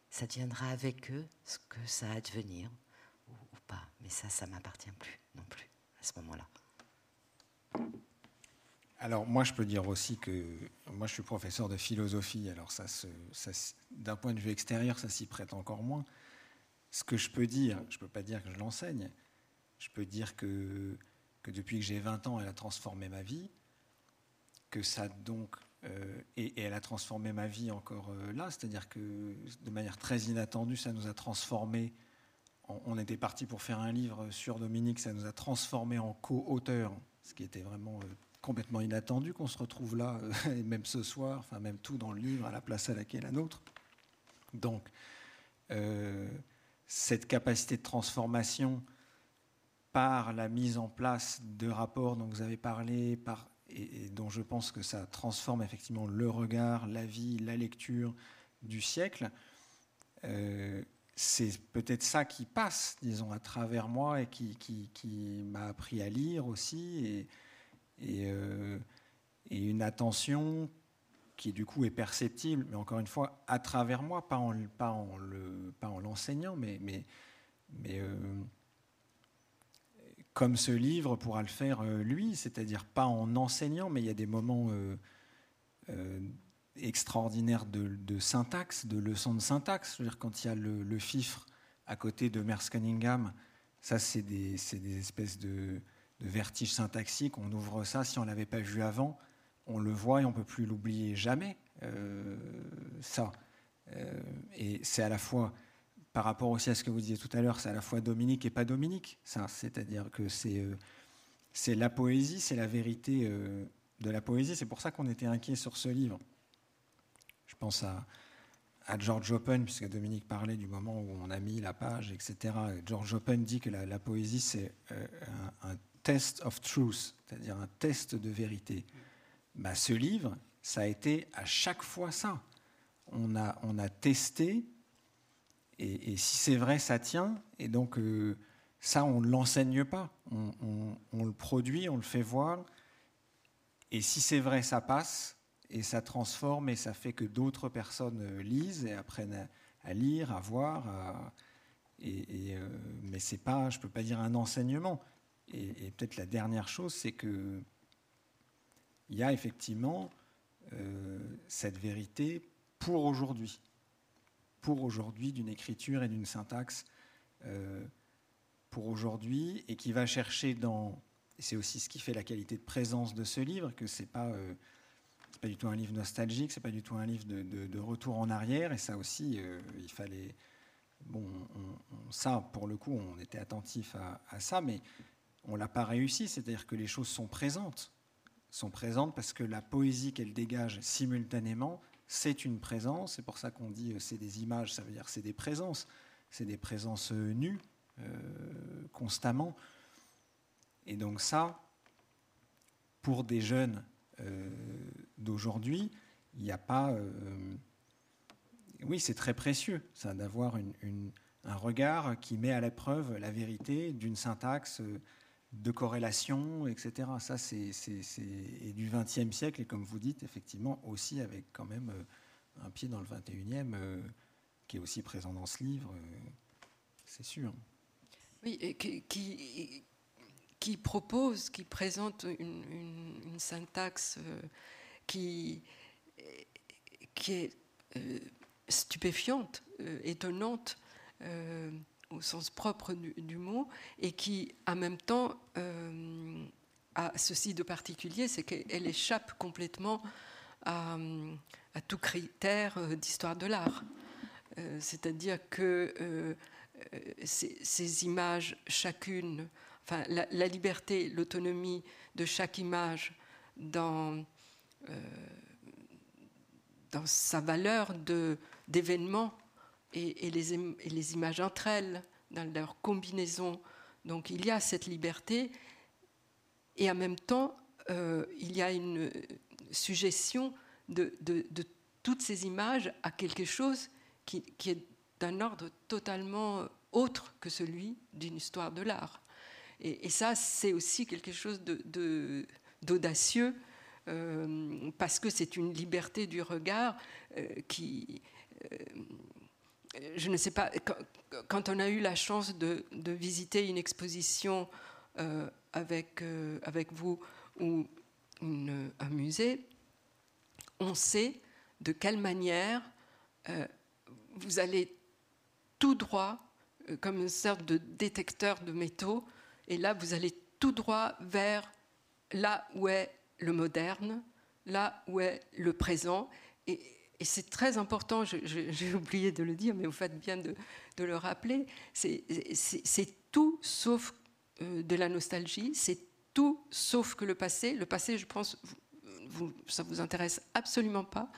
C: ça deviendra avec eux ce que ça a à devenir ou, pas. Mais ça, ça m'appartient plus non plus à ce moment-là.
D: Alors moi, je peux dire aussi que moi, je suis professeur de philosophie. Alors ça, d'un point de vue extérieur, ça s'y prête encore moins. Ce que je peux dire, je ne peux pas dire que je l'enseigne. Je peux dire que, depuis que j'ai 20 ans, elle a transformé ma vie, que ça donc euh, et, elle a transformé ma vie encore euh, là, c'est-à-dire que de manière très inattendue, ça nous a transformé. On, était parti pour faire un livre sur Dominique, ça nous a transformé en co-auteur, ce qui était vraiment euh, complètement inattendu qu'on se retrouve là, même ce soir, enfin même tout dans le livre, à la place à laquelle la nôtre. Donc, cette capacité de transformation, par la mise en place de rapports dont vous avez parlé, par, et, dont je pense que ça transforme effectivement le regard, la vie, la lecture du siècle. Euh, c'est peut-être ça qui passe, disons, à travers moi et qui, m'a appris à lire aussi, et, euh, et, une attention qui du coup est perceptible, mais encore une fois, à travers moi, pas en, pas en, le, pas en l'enseignant, mais, mais, mais euh, comme ce livre pourra le faire euh, lui, c'est-à-dire pas en enseignant, mais il y a des moments euh, extraordinaires de, syntaxe, de leçons de syntaxe. Je veux dire, quand il y a le, fifre à côté de Merce Cunningham, ça c'est des, des, espèces de, de vertiges syntaxiques. On ouvre ça, si on ne l'avait pas vu avant, on le voit et on ne peut plus l'oublier jamais. Euh, ça. Euh, et c'est à la fois, par rapport aussi à ce que vous disiez tout à l'heure, c'est à la fois Dominique et pas Dominique. Ça, c'est-à-dire que c'est euh, la poésie, c'est la vérité de la poésie. C'est pour ça qu'on était inquiet sur ce livre. Je pense à, à George Open, puisque Dominique parlait du moment où on a mis la page, etc. George Open dit que la, poésie, c'est un, test of truth, c'est-à-dire un test de vérité. Bah, ce livre, ça a été à chaque fois ça. On a, on a testé, et, si c'est vrai, ça tient, et donc euh, ça, on ne l'enseigne pas. On, le produit, on le fait voir, et si c'est vrai, ça passe, et ça transforme, et ça fait que d'autres personnes euh, lisent et apprennent à, lire, à voir, et, euh, mais c'est pas, je peux pas dire un enseignement. et peut-être la dernière chose, c'est que il y a effectivement euh, cette vérité pour aujourd'hui, pour aujourd'hui d'une écriture et d'une syntaxe euh, pour aujourd'hui, et qui va chercher dans, c'est aussi ce qui fait la qualité de présence de ce livre, que c'est pas euh, pas du tout un livre nostalgique, c'est pas du tout un livre de, retour en arrière, et ça aussi, il fallait, bon, ça pour le coup, on était attentif à, à ça, mais on l'a pas réussi, c'est-à-dire que les choses sont présentes sont présentes parce que la poésie qu'elle dégage simultanément, c'est une présence. C'est pour ça qu'on dit euh, c'est des images, ça veut dire c'est des présences. C'est des présences euh, nues, euh, constamment. Et donc ça, pour des jeunes d'aujourd'hui, il n'y a pas... oui, c'est très précieux, ça, d'avoir un regard qui met à l'épreuve la vérité d'une syntaxe de corrélation, etc. Ça, c'est du XXe siècle, et comme vous dites, effectivement, aussi avec quand même euh, un pied dans le XXIe, euh, qui est aussi présent dans ce livre, euh, c'est sûr.
B: Oui, et qui, propose, qui présente une, syntaxe qui, qui est stupéfiante, étonnante au sens propre du, mot, et qui, en même temps, euh, a ceci de particulier, c'est qu'elle échappe complètement à, tout critère euh, d'histoire de l'art. Euh, c'est-à-dire que ces, images, chacune, enfin, la, liberté, l'autonomie de chaque image dans, dans sa valeur d'événement et, les, images entre elles, dans leur combinaison. Donc il y a cette liberté et en même temps, euh, il y a une suggestion de, toutes ces images à quelque chose qui, est d'un ordre totalement autre que celui d'une histoire de l'art. Et, ça, c'est aussi quelque chose d'audacieux, euh, parce que c'est une liberté du regard euh, qui, je ne sais pas, quand, on a eu la chance de, visiter une exposition euh, avec, euh, avec vous ou un musée, on sait de quelle manière euh, vous allez tout droit, comme une sorte de détecteur de métaux, et là vous allez tout droit vers là où est le moderne, là où est le présent, et c'est très important, j'ai oublié de le dire, mais vous faites bien de, le rappeler, c'est tout sauf euh, de la nostalgie, c'est tout sauf que le passé. Le passé, je pense, ça ne vous intéresse absolument pas.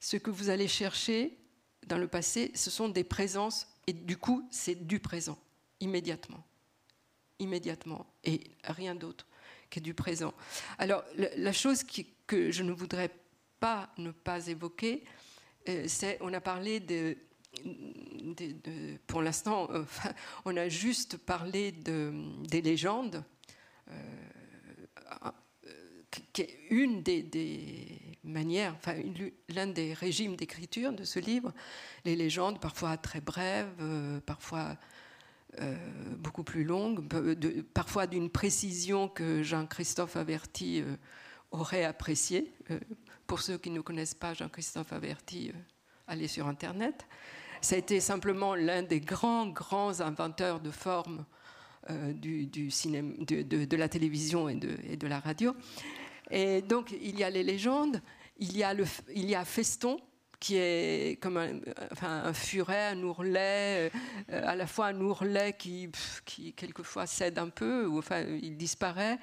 B: Ce que vous allez chercher dans le passé, ce sont des présences, et du coup, c'est du présent, immédiatement. immédiatement et rien d'autre que du présent. Alors la chose que je ne voudrais pas ne pas évoquer, euh, c'est on a parlé de, pour l'instant, euh, on a juste parlé de, des légendes. Euh, qui est une des, manières, enfin l'un des régimes d'écriture de ce livre, les légendes parfois très brèves, parfois beaucoup plus longues, parfois d'une précision que Jean-Christophe Averti aurait appréciée. Pour ceux qui ne connaissent pas Jean-Christophe Averti, allez sur Internet. Ça a été simplement l'un des grands, grands inventeurs de formes du, cinéma, de, la télévision et de, la radio. Et donc, il y a les légendes, il y a, il y a Feston, qui est comme un, enfin, un furet, un ourlet, euh, à la fois un ourlet qui, qui quelquefois cède un peu, ou enfin il disparaît,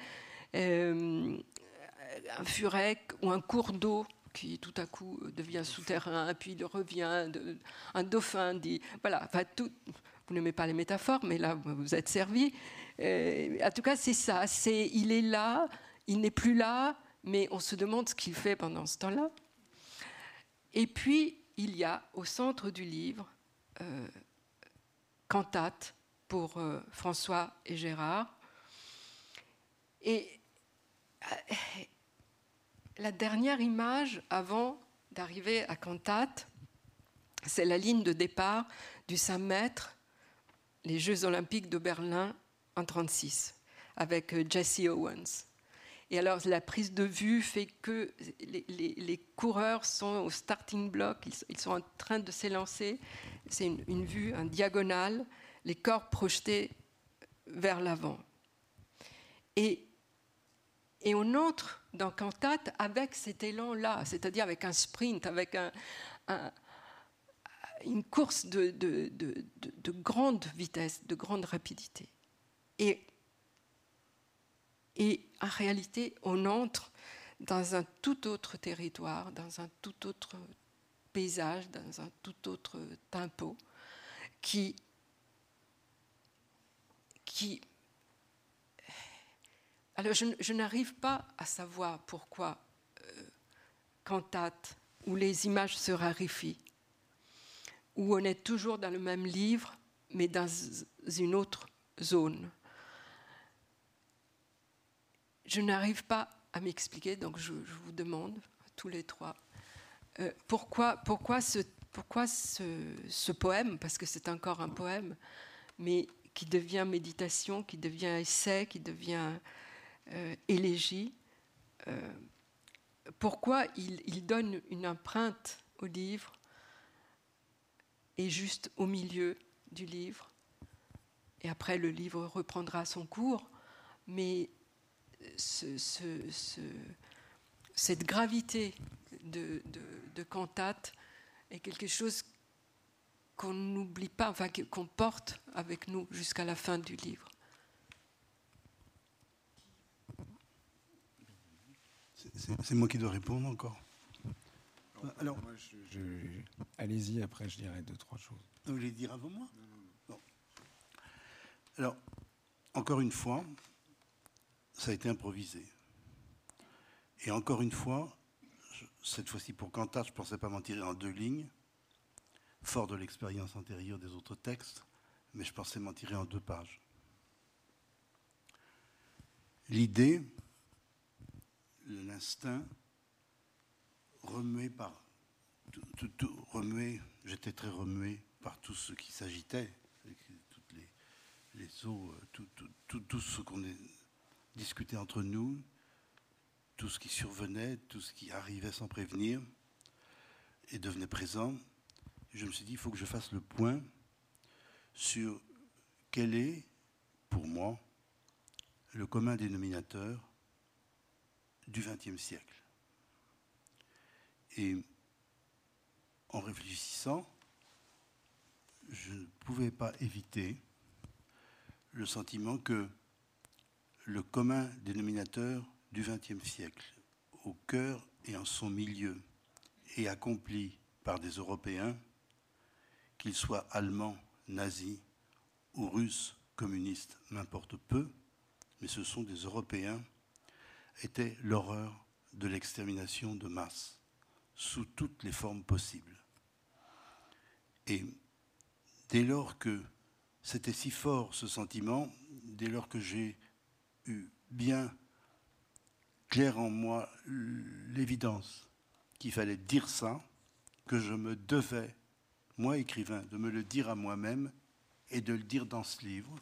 B: euh, un furet ou un cours d'eau qui tout à coup devient souterrain, puis il revient, un dauphin dit, voilà, enfin, tout, vous n'aimez pas les métaphores, mais là vous êtes servi. Euh, en tout cas, c'est ça, c'est il est là, il n'est plus là, mais on se demande ce qu'il fait pendant ce temps-là. Et puis, il y a au centre du livre euh, Cantate pour euh, François et Gérard. Et la dernière image avant d'arriver à Cantate, c'est la ligne de départ du 5 mètres, les Jeux olympiques de Berlin en 1936, avec Jesse Owens. Et alors la prise de vue fait que les, coureurs sont au starting block, ils, sont en train de s'élancer. C'est une, vue, un diagonale, les corps projetés vers l'avant. Et, et on entre dans Cantate avec cet élan-là, c'est-à-dire avec un sprint, avec un, une course de, grande vitesse, de grande rapidité. Et et en réalité, on entre dans un tout autre territoire, dans un tout autre paysage, dans un tout autre tempo, qui, qui alors je, n'arrive pas à savoir pourquoi euh, cantate où les images se raréfient, où on est toujours dans le même livre, mais dans une autre zone. Je n'arrive pas à m'expliquer, donc je, vous demande, tous les trois, euh, pourquoi, pourquoi, ce, pourquoi ce, poème, parce que c'est encore un poème, mais qui devient méditation, qui devient essai, qui devient euh, élégie, euh, pourquoi il, il, donne une empreinte au livre et juste au milieu du livre, et après le livre reprendra son cours, mais cette gravité de, cantate est quelque chose qu'on n'oublie pas, enfin qu'on porte avec nous jusqu'à la fin du livre.
A: C'est moi qui dois répondre encore.
D: Alors, allez-y, après je dirai deux, trois choses.
A: Vous voulez dire avant moi? Alors, encore une fois, ça a été improvisé. Et encore une fois, cette fois-ci pour Cantat, je ne pensais pas m'en tirer en deux lignes, fort de l'expérience antérieure des autres textes, mais je pensais m'en tirer en deux pages. L'idée, l'instinct, remué par. Tout, remué, j'étais très remué par tout ce qui s'agitait, toutes les, les eaux, tout, tout, tout ce qu'on discuter entre nous tout ce qui survenait, tout ce qui arrivait sans prévenir et devenait présent. Je me suis dit, il faut que je fasse le point sur quel est, pour moi, le commun dénominateur du XXe siècle. Et en réfléchissant, je ne pouvais pas éviter le sentiment que le commun dénominateur du XXe siècle, au cœur et en son milieu, et accompli par des Européens, qu'ils soient allemands, nazis ou russes communistes m'importe peu, mais ce sont des Européens, était l'horreur de l'extermination de masse, sous toutes les formes possibles. Et dès lors que c'était si fort ce sentiment, dès lors que j'ai eu bien clair en moi l'évidence qu'il fallait dire ça, que je me devais, moi écrivain, de me le dire à moi-même et de le dire dans ce livre.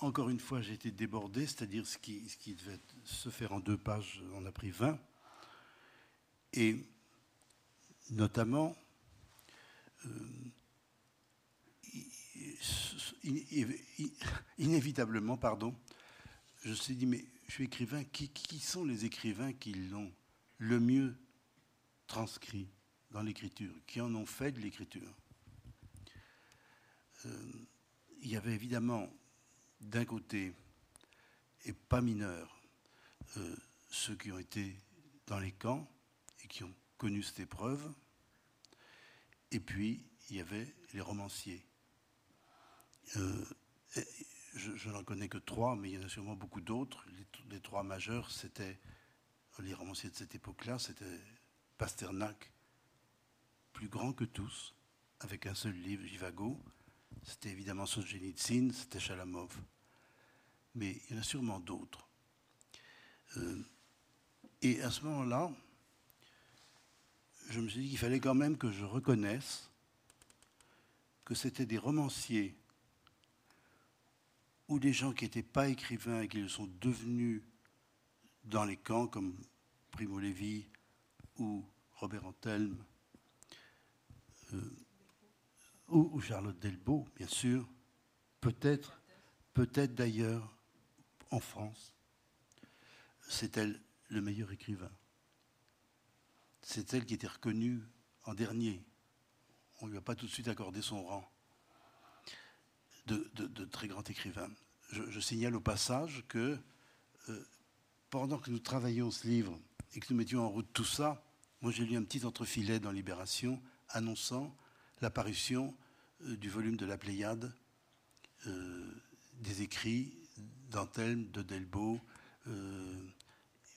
A: Encore une fois, j'ai été débordé, c'est-à-dire ce qui, devait se faire en deux pages, on a pris 20. Et notamment, euh, inévitablement, pardon, je me suis dit, mais je suis écrivain, qui, qui sont les écrivains qui l'ont le mieux transcrit dans l'écriture, qui en ont fait de l'écriture? Euh, Il y avait évidemment d'un côté, et pas mineur, euh, ceux qui ont été dans les camps et qui ont connu cette épreuve, et puis il y avait les romanciers. Euh, je, n'en connais que trois, mais il y en a sûrement beaucoup d'autres. Les, trois majeurs, c'était les romanciers de cette époque-là, c'était Pasternak, plus grand que tous, avec un seul livre, Jivago. C'était évidemment Solzhenitsyn, c'était Chalamov. Mais il y en a sûrement d'autres. Euh, et à ce moment-là, je me suis dit qu'il fallait quand même que je reconnaisse que c'était des romanciers ou des gens qui n'étaient pas écrivains et qui le sont devenus dans les camps, comme Primo Levi ou Robert Antelme, euh, ou, Charlotte Delbo, bien sûr, peut-être, peut-être d'ailleurs en France, c'est elle le meilleur écrivain. C'est elle qui était reconnue en dernier. On ne lui a pas tout de suite accordé son rang de, très grands écrivains. Je, signale au passage que euh, pendant que nous travaillions ce livre et que nous mettions en route tout ça, moi j'ai lu un petit entrefilet dans Libération annonçant l'apparition euh, du volume de la Pléiade, euh, des écrits d'Antelme, de Delbo,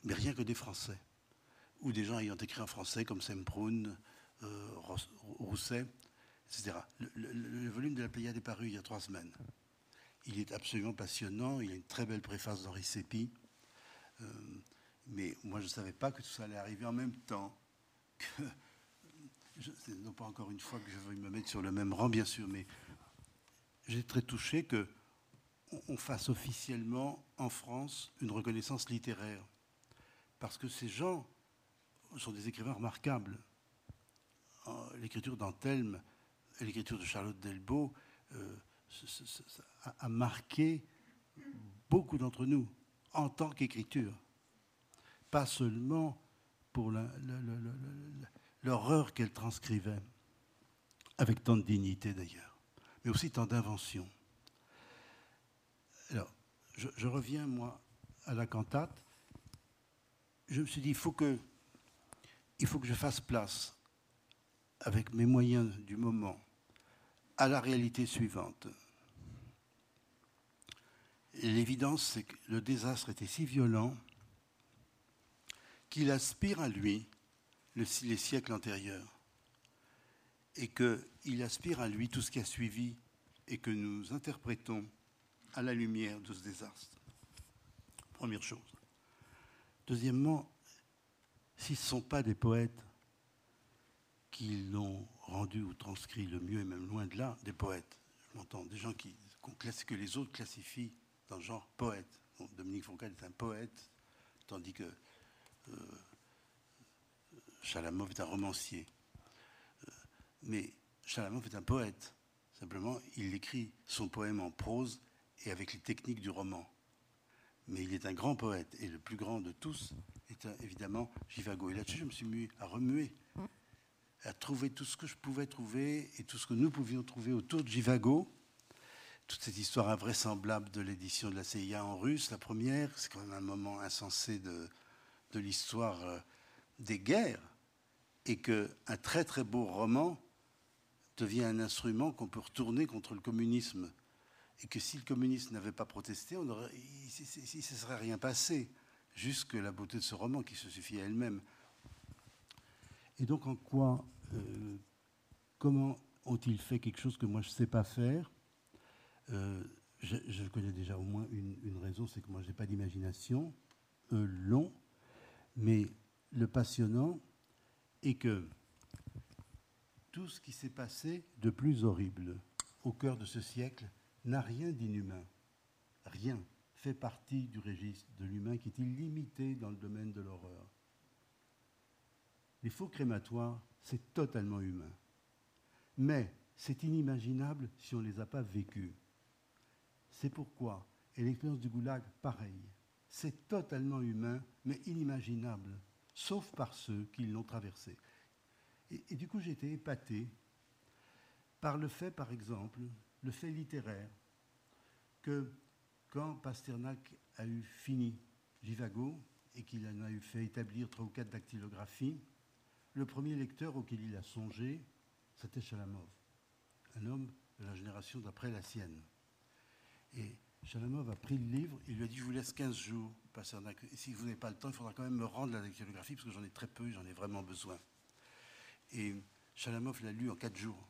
A: mais rien que des Français, ou des gens ayant écrit en français comme Semprun, Rousset, le, volume de la Pléiade est paru il y a trois semaines. Il est absolument passionnant. Il a une très belle préface d'Henri Sépi. Euh, mais moi, je ne savais pas que tout ça allait arriver en même temps. Que, non pas encore une fois que je veuille me mettre sur le même rang, bien sûr, mais j'ai très touché que on fasse officiellement en France une reconnaissance littéraire. Parce que ces gens sont des écrivains remarquables. L'écriture d'Antelme l'écriture de Charlotte Delbo euh, a, marqué beaucoup d'entre nous en tant qu'écriture. Pas seulement pour l'horreur qu'elle transcrivait, avec tant de dignité d'ailleurs, mais aussi tant d'invention. Alors, je, reviens, moi, à la cantate. Je me suis dit, il faut que, il faut que je fasse place, avec mes moyens du moment, à la réalité suivante. L'évidence, c'est que le désastre était si violent qu'il aspire à lui les siècles antérieurs et qu'il aspire à lui tout ce qui a suivi et que nous interprétons à la lumière de ce désastre. Première chose. Deuxièmement, s'ils ne sont pas des poètes qui l'ont rendu ou transcrit le mieux, et même loin de là, des poètes. Je m'entends, des gens qui, que les autres classifient dans le genre poète. Dominique Foncal est un poète, tandis que euh, Chalamov est un romancier. Euh, mais Chalamov est un poète. Simplement, il écrit son poème en prose et avec les techniques du roman. Mais il est un grand poète, et le plus grand de tous est évidemment Givago. Et là-dessus, je me suis mis à remuer à trouver tout ce que je pouvais trouver et tout ce que nous pouvions trouver autour de Jivago. Toute cette histoire invraisemblable de l'édition de la CIA en russe, la première, c'est quand même un moment insensé de, de l'histoire euh, des guerres, et qu'un très très beau roman devient un instrument qu'on peut retourner contre le communisme. et que si le communiste n'avait pas protesté, on il ne se serait rien passé, jusque la beauté de ce roman qui se suffit à elle-même. Et donc en quoi, euh, comment ont-ils fait quelque chose que moi je ne sais pas faire? Euh, je, connais déjà au moins une, raison, c'est que moi je n'ai pas d'imagination. Eux l'ont, mais le passionnant est que tout ce qui s'est passé de plus horrible au cœur de ce siècle n'a rien d'inhumain. Rien fait partie du registre de l'humain qui est illimité dans le domaine de l'horreur. Les faux crématoires, c'est totalement humain. Mais c'est inimaginable si on ne les a pas vécus. C'est pourquoi, et l'expérience du goulag, pareil, c'est totalement humain, mais inimaginable, sauf par ceux qui l'ont traversé. Et, du coup, j'ai été épaté par le fait, par exemple, le fait littéraire, que quand Pasternak a eu fini Givago et qu'il en a eu fait établir trois ou quatre dactylographies, le premier lecteur auquel il a songé, c'était Chalamov, un homme de la génération d'après la sienne. Et Chalamov a pris le livre, il lui a dit Je vous laisse 15 jours, Pasternak. si vous n'avez pas le temps, il faudra quand même me rendre la dactylographie parce que j'en ai très peu, j'en ai vraiment besoin. Et Chalamov l'a lu en quatre jours,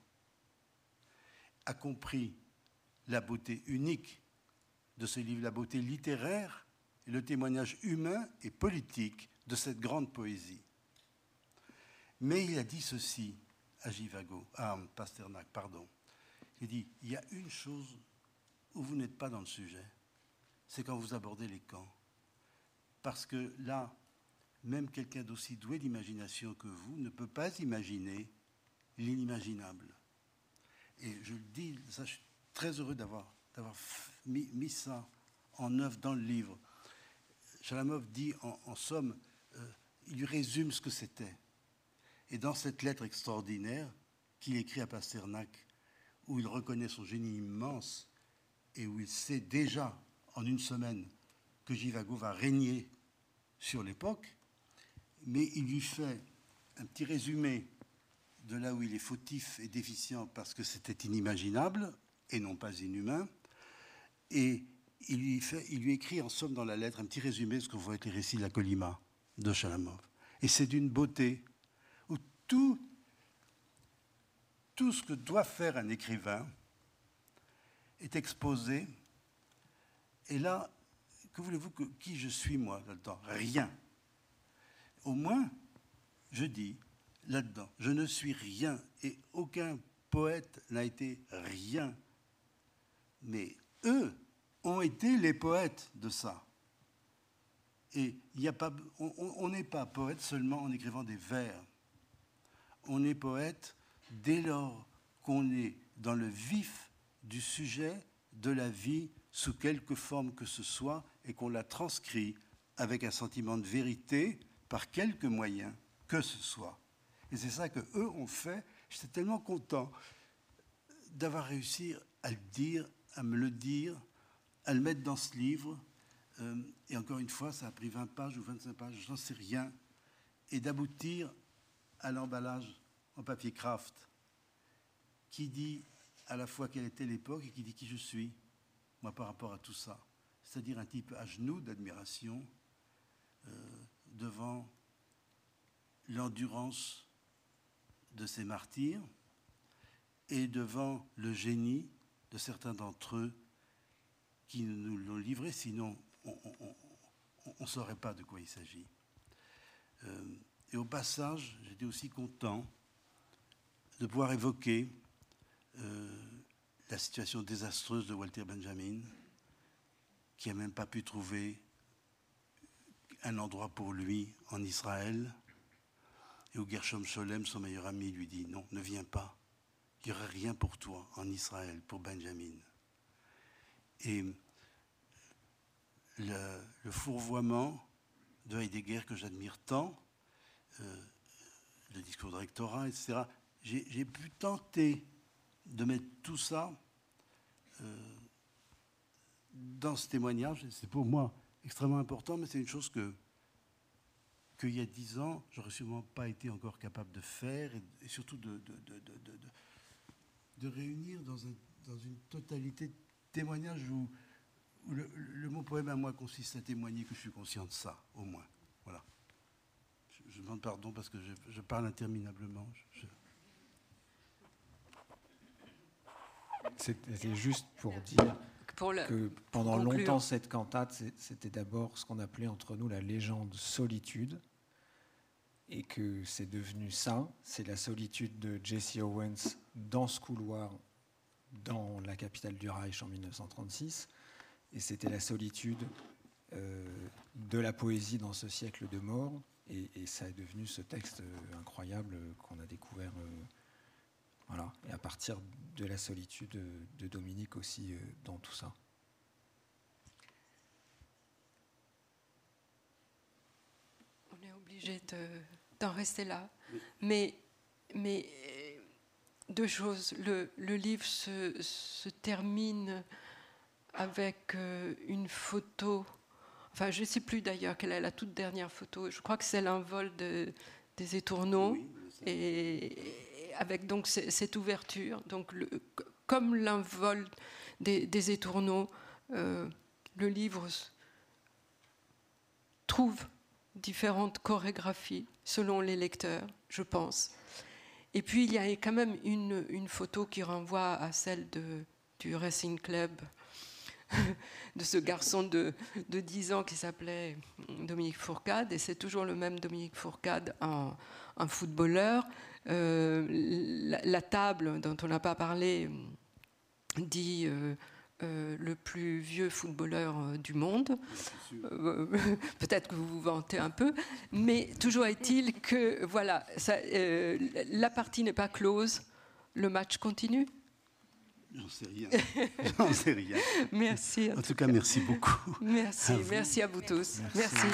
A: a compris la beauté unique de ce livre, la beauté littéraire et le témoignage humain et politique de cette grande poésie. Mais il a dit ceci à Givago, à Pasternak, pardon. Il dit il y a une chose où vous n'êtes pas dans le sujet, c'est quand vous abordez les camps. Parce que là, même quelqu'un d'aussi doué d'imagination que vous ne peut pas imaginer l'inimaginable. Et je le dis, je suis très heureux d'avoir, mis, ça en œuvre dans le livre. Chalamov dit en, somme, euh, il résume ce que c'était. Et dans cette lettre extraordinaire qu'il écrit à Pasternak, où il reconnaît son génie immense et où il sait déjà en une semaine que Givago va régner sur l'époque, mais il lui fait un petit résumé de là où il est fautif et déficient parce que c'était inimaginable et non pas inhumain. Et il lui, écrit en somme dans la lettre un petit résumé de ce qu'on voit être les récits de la Colima de Chalamov. Et c'est d'une beauté où tout, tout ce que doit faire un écrivain est exposé. Et là, que voulez-vous que qui je suis moi là-dedans? Rien. Au moins, je dis là-dedans, je ne suis rien et aucun poète n'a été rien. Mais eux ont été les poètes de ça. Et il a pas, on n'est pas poète seulement en écrivant des vers. On est poète dès lors qu'on est dans le vif du sujet de la vie sous quelque forme que ce soit et qu'on la transcrit avec un sentiment de vérité par quelque moyen que ce soit. Et c'est ça que eux ont fait. J'étais tellement content d'avoir réussi à le dire, à me le dire, à le mettre dans ce livre. Euh, et encore une fois, ça a pris 20 pages ou 25 pages, j'en sais rien. Et d'aboutir à l'emballage en papier craft qui dit à la fois quelle était l'époque et qui dit qui je suis, moi, par rapport à tout ça. C'est-à-dire un type à genoux d'admiration euh, devant l'endurance de ces martyrs et devant le génie de certains d'entre eux qui nous l'ont livré, sinon on ne saurait pas de quoi il s'agit. Euh, et au passage, j'étais aussi content de pouvoir évoquer euh, la situation désastreuse de Walter Benjamin, qui n'a même pas pu trouver un endroit pour lui en Israël, et où Gershom Sholem, son meilleur ami, lui dit Non, ne viens pas. Il n'y aura rien pour toi en Israël, pour Benjamin. Et le, fourvoiement de Heidegger que j'admire tant, euh, le discours de rectorat, etc., j'ai pu tenter de mettre tout ça euh, dans ce témoignage. C'est pour moi extrêmement important, mais c'est une chose que qu'il y a dix ans, j'aurais sûrement pas été encore capable de faire, et, surtout de, de, de, de, réunir dans, un, dans, une totalité témoignage où, le, mot poème à moi consiste à témoigner que je suis conscient de ça, au moins. Voilà. Je, demande pardon parce que je, parle interminablement.
D: C'était juste pour dire que pendant longtemps, cette cantate, c'était d'abord ce qu'on appelait entre nous la légende solitude, et que c'est devenu ça, c'est la solitude de Jesse Owens dans ce couloir dans la capitale du Reich en 1936, et c'était la solitude euh, de la poésie dans ce siècle de mort, et, ça est devenu ce texte euh, incroyable qu'on a découvert. Euh, voilà, et à partir de la solitude de Dominique aussi dans tout ça.
B: On est obligé d'en rester là. Mais, mais deux choses. Le, livre se, termine avec euh, une photo. Enfin, je ne sais plus d'ailleurs quelle est la toute dernière photo. Je crois que c'est l'envol de, des étourneaux. et, avec donc cette ouverture. Donc, comme l'envol des, étourneaux, euh, le livre trouve différentes chorégraphies selon les lecteurs, je pense. Et puis il y a quand même une, photo qui renvoie à celle du Racing Club, de ce garçon de, de 10 ans qui s'appelait Dominique Fourcade, et c'est toujours le même Dominique Fourcade, un footballeur. Euh, la, table dont on n'a pas parlé dit euh, euh, le plus vieux footballeur euh, du monde. Euh, peut-être que vous vous vantez un peu, mais toujours est-il que voilà, ça, la partie n'est pas close, le match continue.
A: J'en sais rien. J'en sais rien.
B: merci.
A: En, tout cas, merci beaucoup.
B: Merci, merci à vous tous. merci.